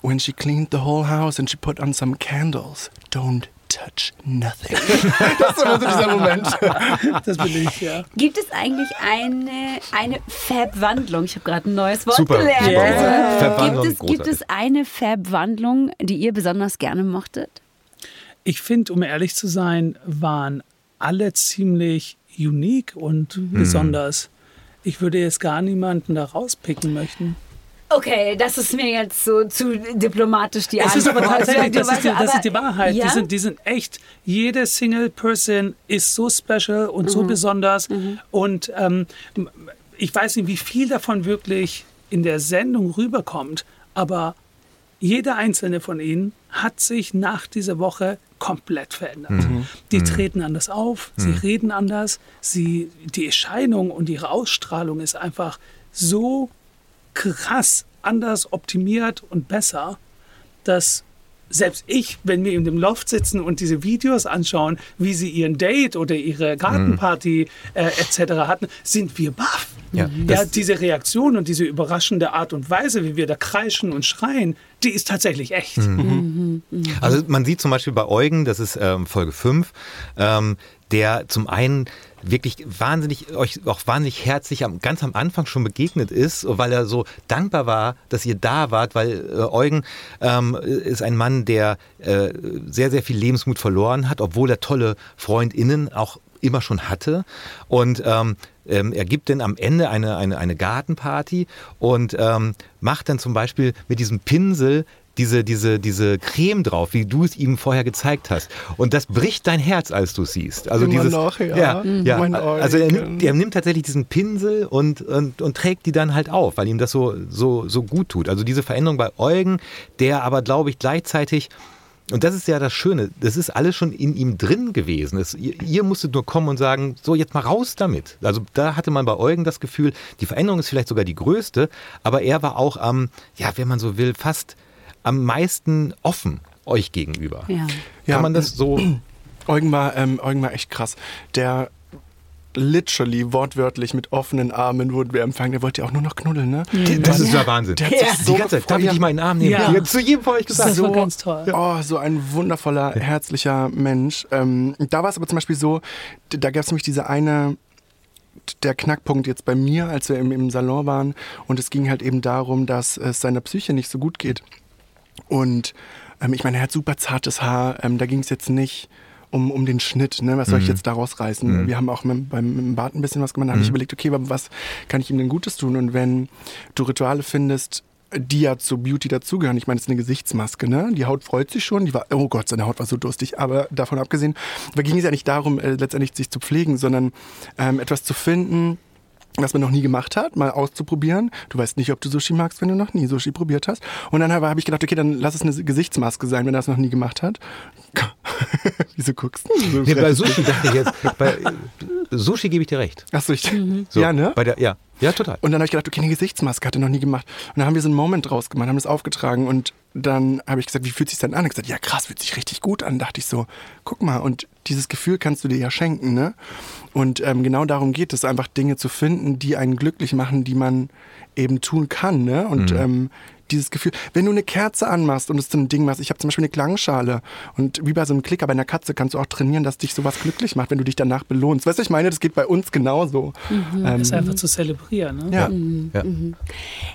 when she cleaned the whole house and she put on some candles, don't touch nothing. <laughs> das ist immer so dieser Moment. <laughs> Das bin ich, ja. Gibt es eigentlich eine, eine Fab-Wandlung? Ich habe gerade ein neues Wort super, gelernt. Super. Yeah. Gibt, es, gibt es eine Fab-Wandlung, die ihr besonders gerne mochtet? Ich finde, um ehrlich zu sein, waren alle ziemlich unique und mhm. besonders. Ich würde jetzt gar niemanden da rauspicken möchten. Okay, das ist mir jetzt so zu diplomatisch die Es ist aber tatsächlich, das ist die, das ist die Wahrheit. Ja? Die, sind, die sind echt, jede Single Person ist so special und mhm. so besonders. Mhm. Und ähm, ich weiß nicht, wie viel davon wirklich in der Sendung rüberkommt, aber jeder einzelne von ihnen hat sich nach dieser Woche komplett verändert. Mhm. Die mhm. treten anders auf, sie mhm. reden anders, sie, die Erscheinung und ihre Ausstrahlung ist einfach so krass anders optimiert und besser, dass selbst ich, wenn wir in dem Loft sitzen und diese Videos anschauen, wie sie ihren Date oder ihre Gartenparty äh, etc. hatten, sind wir baff. Ja, ja, diese Reaktion und diese überraschende Art und Weise, wie wir da kreischen und schreien, die ist tatsächlich echt. Mhm. Mhm. mhm. Also man sieht zum Beispiel bei Eugen, das ist ähm, Folge 5, ähm, der zum einen wirklich wahnsinnig, euch auch wahnsinnig herzlich am, ganz am Anfang schon begegnet ist, weil er so dankbar war, dass ihr da wart, weil äh, Eugen ähm, ist ein Mann, der äh, sehr, sehr viel Lebensmut verloren hat, obwohl er tolle FreundInnen auch immer schon hatte. Und ähm, ähm, er gibt dann am Ende eine, eine, eine Gartenparty und ähm, macht dann zum Beispiel mit diesem Pinsel diese, diese, diese Creme drauf, wie du es ihm vorher gezeigt hast. Und das bricht dein Herz, als du es siehst. Also Immer dieses, noch, ja. ja, mhm. ja. Also er nimmt, er nimmt, tatsächlich diesen Pinsel und, und, und, trägt die dann halt auf, weil ihm das so, so, so gut tut. Also diese Veränderung bei Eugen, der aber, glaube ich, gleichzeitig und das ist ja das Schöne, das ist alles schon in ihm drin gewesen. Es, ihr, ihr, musstet nur kommen und sagen, so jetzt mal raus damit. Also da hatte man bei Eugen das Gefühl, die Veränderung ist vielleicht sogar die größte, aber er war auch am, ja, wenn man so will, fast am meisten offen euch gegenüber. Ja. Kann ja, man das so. <clears throat> Eugen war, ähm, Eugen war echt krass. Der literally, wortwörtlich mit offenen Armen wurden wir empfangen. Der wollte ja auch nur noch knuddeln, ne? Mhm. Das ist ja Wahnsinn. Der hat ja. so die ganze Zeit, darf ich dich mal in den Arm nehmen? Ja. ja. Zu jedem von euch gesagt. Das war so, ganz toll. Oh, so ein wundervoller, herzlicher Mensch. Ähm, da war es aber zum Beispiel so, da gab es nämlich diese eine der Knackpunkt jetzt bei mir, als wir im, im Salon waren. Und es ging halt eben darum, dass es seiner Psyche nicht so gut geht. Und ähm, ich meine, er hat super zartes Haar. Ähm, da ging es jetzt nicht um, um den Schnitt. Ne? Was soll ich mhm. jetzt da rausreißen? Mhm. Wir haben auch mit, beim, mit dem Bart ein bisschen was gemacht. Da habe ich mhm. überlegt, okay, was kann ich ihm denn Gutes tun? Und wenn du Rituale findest, die ja zu Beauty dazugehören. Ich meine, es ist eine Gesichtsmaske, ne? Die Haut freut sich schon. Die war, oh Gott, seine Haut war so durstig. Aber davon abgesehen, da ging es ja nicht darum, äh, letztendlich sich zu pflegen, sondern ähm, etwas zu finden, was man noch nie gemacht hat, mal auszuprobieren. Du weißt nicht, ob du Sushi magst, wenn du noch nie Sushi probiert hast. Und dann habe ich gedacht, okay, dann lass es eine Gesichtsmaske sein, wenn er es noch nie gemacht hat. <laughs> Wieso guckst du? So nee, bei Sushi dachte ich jetzt, bei Sushi gebe ich dir recht. Achso, ich. Mhm. So, ja, ne? Bei der, ja. Ja, total. Und dann habe ich gedacht, okay, eine Gesichtsmaske hat er noch nie gemacht. Und dann haben wir so einen Moment draus gemacht, haben das aufgetragen und dann habe ich gesagt, wie fühlt sich denn an? Ich gesagt, ja krass, fühlt sich richtig gut an. Dachte ich so, guck mal, und dieses Gefühl kannst du dir ja schenken, ne? Und ähm, genau darum geht es, einfach Dinge zu finden, die einen glücklich machen, die man eben tun kann, ne? Und mhm. ähm, dieses Gefühl, wenn du eine Kerze anmachst und es zu einem Ding machst, ich habe zum Beispiel eine Klangschale und wie bei so einem Klicker bei einer Katze kannst du auch trainieren, dass dich sowas glücklich macht, wenn du dich danach belohnst. Weißt du, ich meine, das geht bei uns genauso. Mhm. Ähm, ist einfach zu zelebrieren. Ne? Ja. Mhm. ja. Mhm.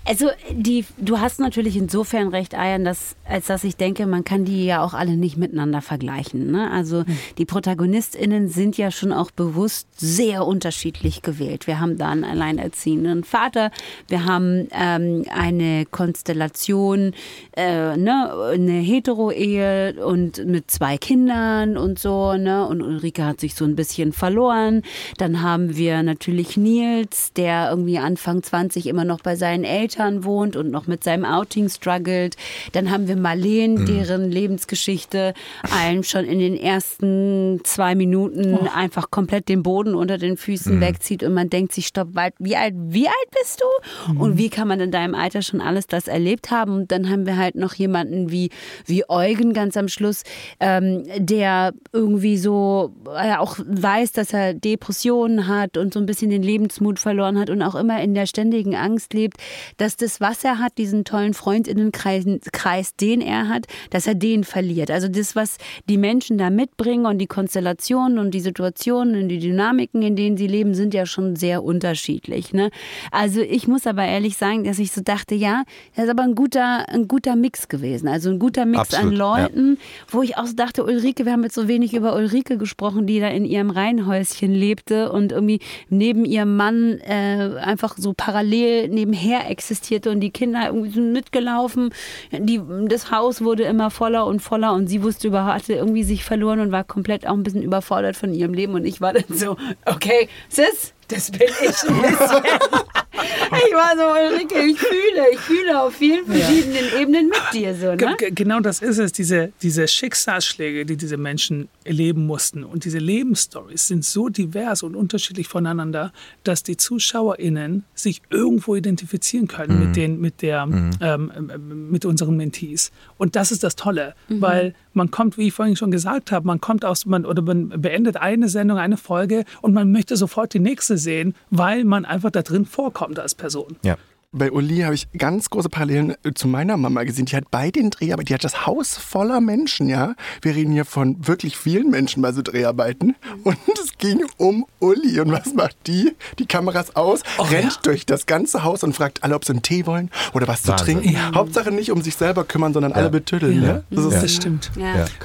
Also die, du hast natürlich insofern recht, Ayan, dass, als dass ich denke, man kann die ja auch alle nicht miteinander vergleichen. Ne? Also mhm. die ProtagonistInnen sind ja schon auch bewusst sehr unterschiedlich gewählt. Wir haben da einen alleinerziehenden Vater, wir haben ähm, eine Konstellation Konstellation, äh, ne, eine Hetero-Ehe und mit zwei Kindern und so, ne? Und Ulrike hat sich so ein bisschen verloren. Dann haben wir natürlich Nils, der irgendwie Anfang 20 immer noch bei seinen Eltern wohnt und noch mit seinem Outing struggelt. Dann haben wir Marleen, mhm. deren Lebensgeschichte einem schon in den ersten zwei Minuten oh. einfach komplett den Boden unter den Füßen mhm. wegzieht und man denkt sich, stopp, wie alt, wie alt bist du? Mhm. Und wie kann man in deinem Alter schon alles das erlebt haben? Und dann haben wir halt noch jemanden wie, wie Eugen ganz am Schluss, ähm, der irgendwie so äh, auch weiß, dass er Depressionen hat und so ein bisschen den Lebensmut verloren hat und auch immer in der ständigen Angst lebt, dass das, was er hat, diesen tollen Freundinnenkreis, Kreis, den er hat, dass er den verliert. Also das, was die Menschen da mitbringen und die Konstellationen und die Situationen und die Dynamiken, in denen sie leben, sind ja schon sehr unterschiedlich. Ne? Also ich muss aber ehrlich sagen, dass ich so dachte, ja, das ist aber ein guter, ein guter Mix gewesen. Also ein guter Mix Absolut, an Leuten, ja. wo ich auch so dachte, Ulrike, wir haben jetzt so wenig über Ulrike gesprochen, die da in ihrem Reihenhäuschen lebte und irgendwie neben ihrem Mann äh, einfach so parallel nebenher existierte und die Kinder irgendwie sind mitgelaufen. Die, das Haus wurde immer voller und voller und sie wusste überhaupt, hatte irgendwie sich verloren und war komplett auch ein bisschen überfordert von ihrem Leben und ich war dann so, okay, Sis, das bin ich ein bisschen. <laughs> ich war so, Ulrike, ich fühle, ich fühle auf vielen verschiedenen ja. Ebenen mit dir so. Ne? Genau das ist es, diese, diese Schicksalsschläge, die diese Menschen erleben mussten. Und diese Lebensstories sind so divers und unterschiedlich voneinander, dass die ZuschauerInnen sich irgendwo identifizieren können mhm. mit, den, mit, der, mhm. ähm, ähm, mit unseren Mentees. Und das ist das Tolle, mhm. weil man kommt, wie ich vorhin schon gesagt habe, man kommt aus, man, oder man beendet eine Sendung, eine Folge und man möchte sofort die nächste sehen, weil man einfach da drin vorkommt als Person. Ja bei Uli habe ich ganz große Parallelen äh, zu meiner Mama gesehen. Die hat bei den Dreharbeiten, die hat das Haus voller Menschen, ja. Wir reden hier von wirklich vielen Menschen bei so Dreharbeiten. Mhm. Und es ging um Uli. Und was macht die? Die Kameras aus, oh, rennt ja. durch das ganze Haus und fragt alle, ob sie einen Tee wollen oder was Wahnsinn. zu trinken. Ja. Hauptsache nicht um sich selber kümmern, sondern ja. alle betütteln. Ja. Ne? Das, das stimmt.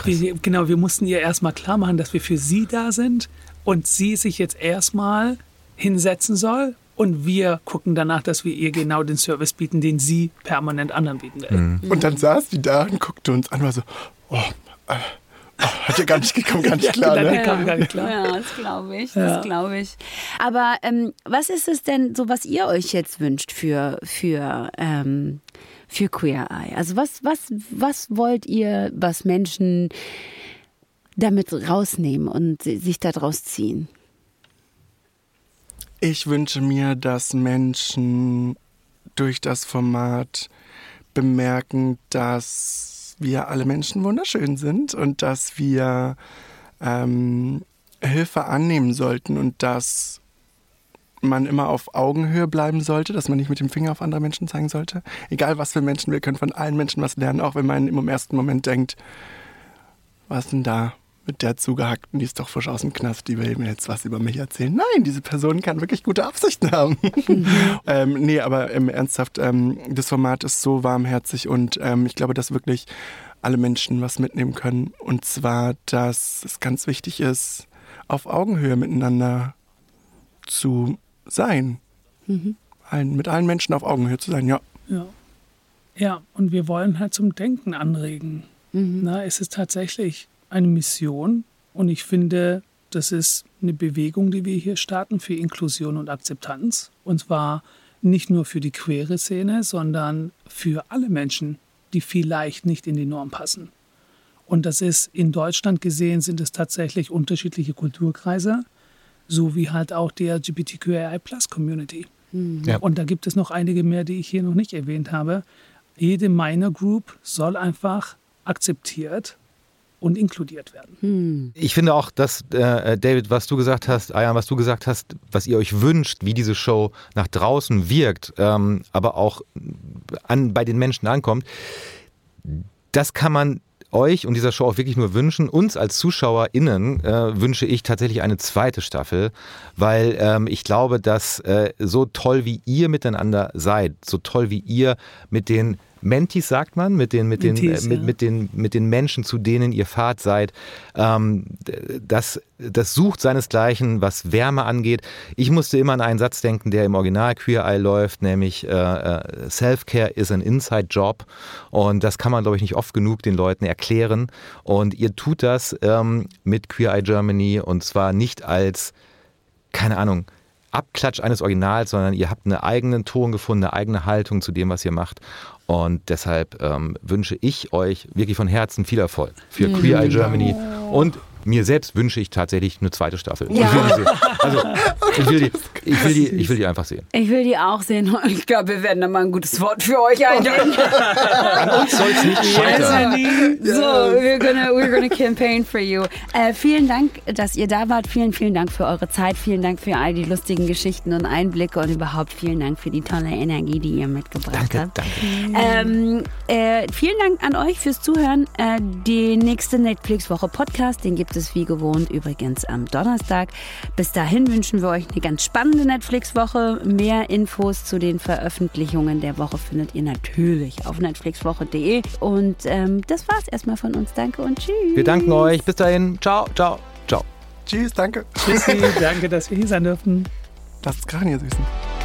Wir, genau, wir mussten ihr erstmal klar machen, dass wir für sie da sind und sie sich jetzt erstmal hinsetzen soll und wir gucken danach, dass wir ihr genau den Service bieten, den sie permanent anderen bieten will. Mhm. Und dann saß die da und guckte uns an und war so, oh, äh, Oh, hat ja gar nicht gekommen, gar <laughs> nicht klar. ne? kam gar nicht klar. Ja, das glaube ich, das glaube ich. Aber ähm, was ist es denn, so was ihr euch jetzt wünscht für, für, ähm, für Queer Eye? Also was, was, was wollt ihr, was Menschen damit rausnehmen und sich daraus ziehen? Ich wünsche mir, dass Menschen durch das Format bemerken, dass wir alle Menschen wunderschön sind und dass wir ähm, Hilfe annehmen sollten und dass man immer auf Augenhöhe bleiben sollte, dass man nicht mit dem Finger auf andere Menschen zeigen sollte. Egal was für Menschen, wir können von allen Menschen was lernen, auch wenn man im ersten Moment denkt, was denn da? Mit der zugehackten, die ist doch frisch aus dem Knast, die will mir jetzt was über mich erzählen. Nein, diese Person kann wirklich gute Absichten haben. Mhm. <laughs> ähm, nee, aber ähm, ernsthaft, ähm, das Format ist so warmherzig und ähm, ich glaube, dass wirklich alle Menschen was mitnehmen können. Und zwar, dass es ganz wichtig ist, auf Augenhöhe miteinander zu sein. Mhm. Allen, mit allen Menschen auf Augenhöhe zu sein, ja. Ja, ja und wir wollen halt zum Denken anregen. Mhm. Na, es ist tatsächlich eine Mission und ich finde, das ist eine Bewegung, die wir hier starten für Inklusion und Akzeptanz. Und zwar nicht nur für die queere Szene, sondern für alle Menschen, die vielleicht nicht in die Norm passen. Und das ist in Deutschland gesehen, sind es tatsächlich unterschiedliche Kulturkreise, so wie halt auch die LGBTQI-Plus-Community. Mhm. Ja. Und da gibt es noch einige mehr, die ich hier noch nicht erwähnt habe. Jede Minor Group soll einfach akzeptiert und inkludiert werden. Hm. Ich finde auch, dass, äh, David, was du gesagt hast, Ayan, was du gesagt hast, was ihr euch wünscht, wie diese Show nach draußen wirkt, ähm, aber auch an, bei den Menschen ankommt, das kann man euch und dieser Show auch wirklich nur wünschen. Uns als ZuschauerInnen äh, wünsche ich tatsächlich eine zweite Staffel, weil ähm, ich glaube, dass äh, so toll wie ihr miteinander seid, so toll wie ihr mit den Mentis, sagt man, mit den, mit den, Mentees, äh, mit, ja. mit den, mit den Menschen, zu denen ihr Fahrt seid. Ähm, das, das sucht seinesgleichen, was Wärme angeht. Ich musste immer an einen Satz denken, der im Original Queer Eye läuft, nämlich äh, äh, Self-Care is an inside job. Und das kann man, glaube ich, nicht oft genug den Leuten erklären. Und ihr tut das ähm, mit Queer Eye Germany und zwar nicht als, keine Ahnung, Abklatsch eines Originals, sondern ihr habt einen eigenen Ton gefunden, eine eigene Haltung zu dem, was ihr macht. Und deshalb ähm, wünsche ich euch wirklich von Herzen viel Erfolg für Queer Eye Germany. Und mir selbst wünsche ich tatsächlich eine zweite Staffel. Ja. <laughs> Ich will die sehen. Also, ich will die, ich will die, ich will die einfach sehen. Ich will die auch sehen. und Ich glaube, wir werden da mal ein gutes Wort für euch <laughs> einlegen. An uns soll es nicht scheitern. So, we're gonna, we're gonna campaign for you. Äh, vielen Dank, dass ihr da wart. Vielen, vielen Dank für eure Zeit. Vielen Dank für all die lustigen Geschichten und Einblicke und überhaupt vielen Dank für die tolle Energie, die ihr mitgebracht Danke, habt. danke. Ähm, äh, vielen Dank an euch fürs Zuhören. Äh, die nächste Netflix-Woche Podcast, den gibt es wie gewohnt übrigens am Donnerstag. Bis dahin wünschen wir euch eine ganz spannende Netflix-Woche. Mehr Infos zu den Veröffentlichungen der Woche findet ihr natürlich auf netflixwoche.de. Und ähm, das war's erstmal von uns. Danke und tschüss. Wir danken euch. Bis dahin. Ciao, ciao, ciao. Tschüss, danke. Tschüssi, danke, dass wir hier sein dürfen. Das ist süßen.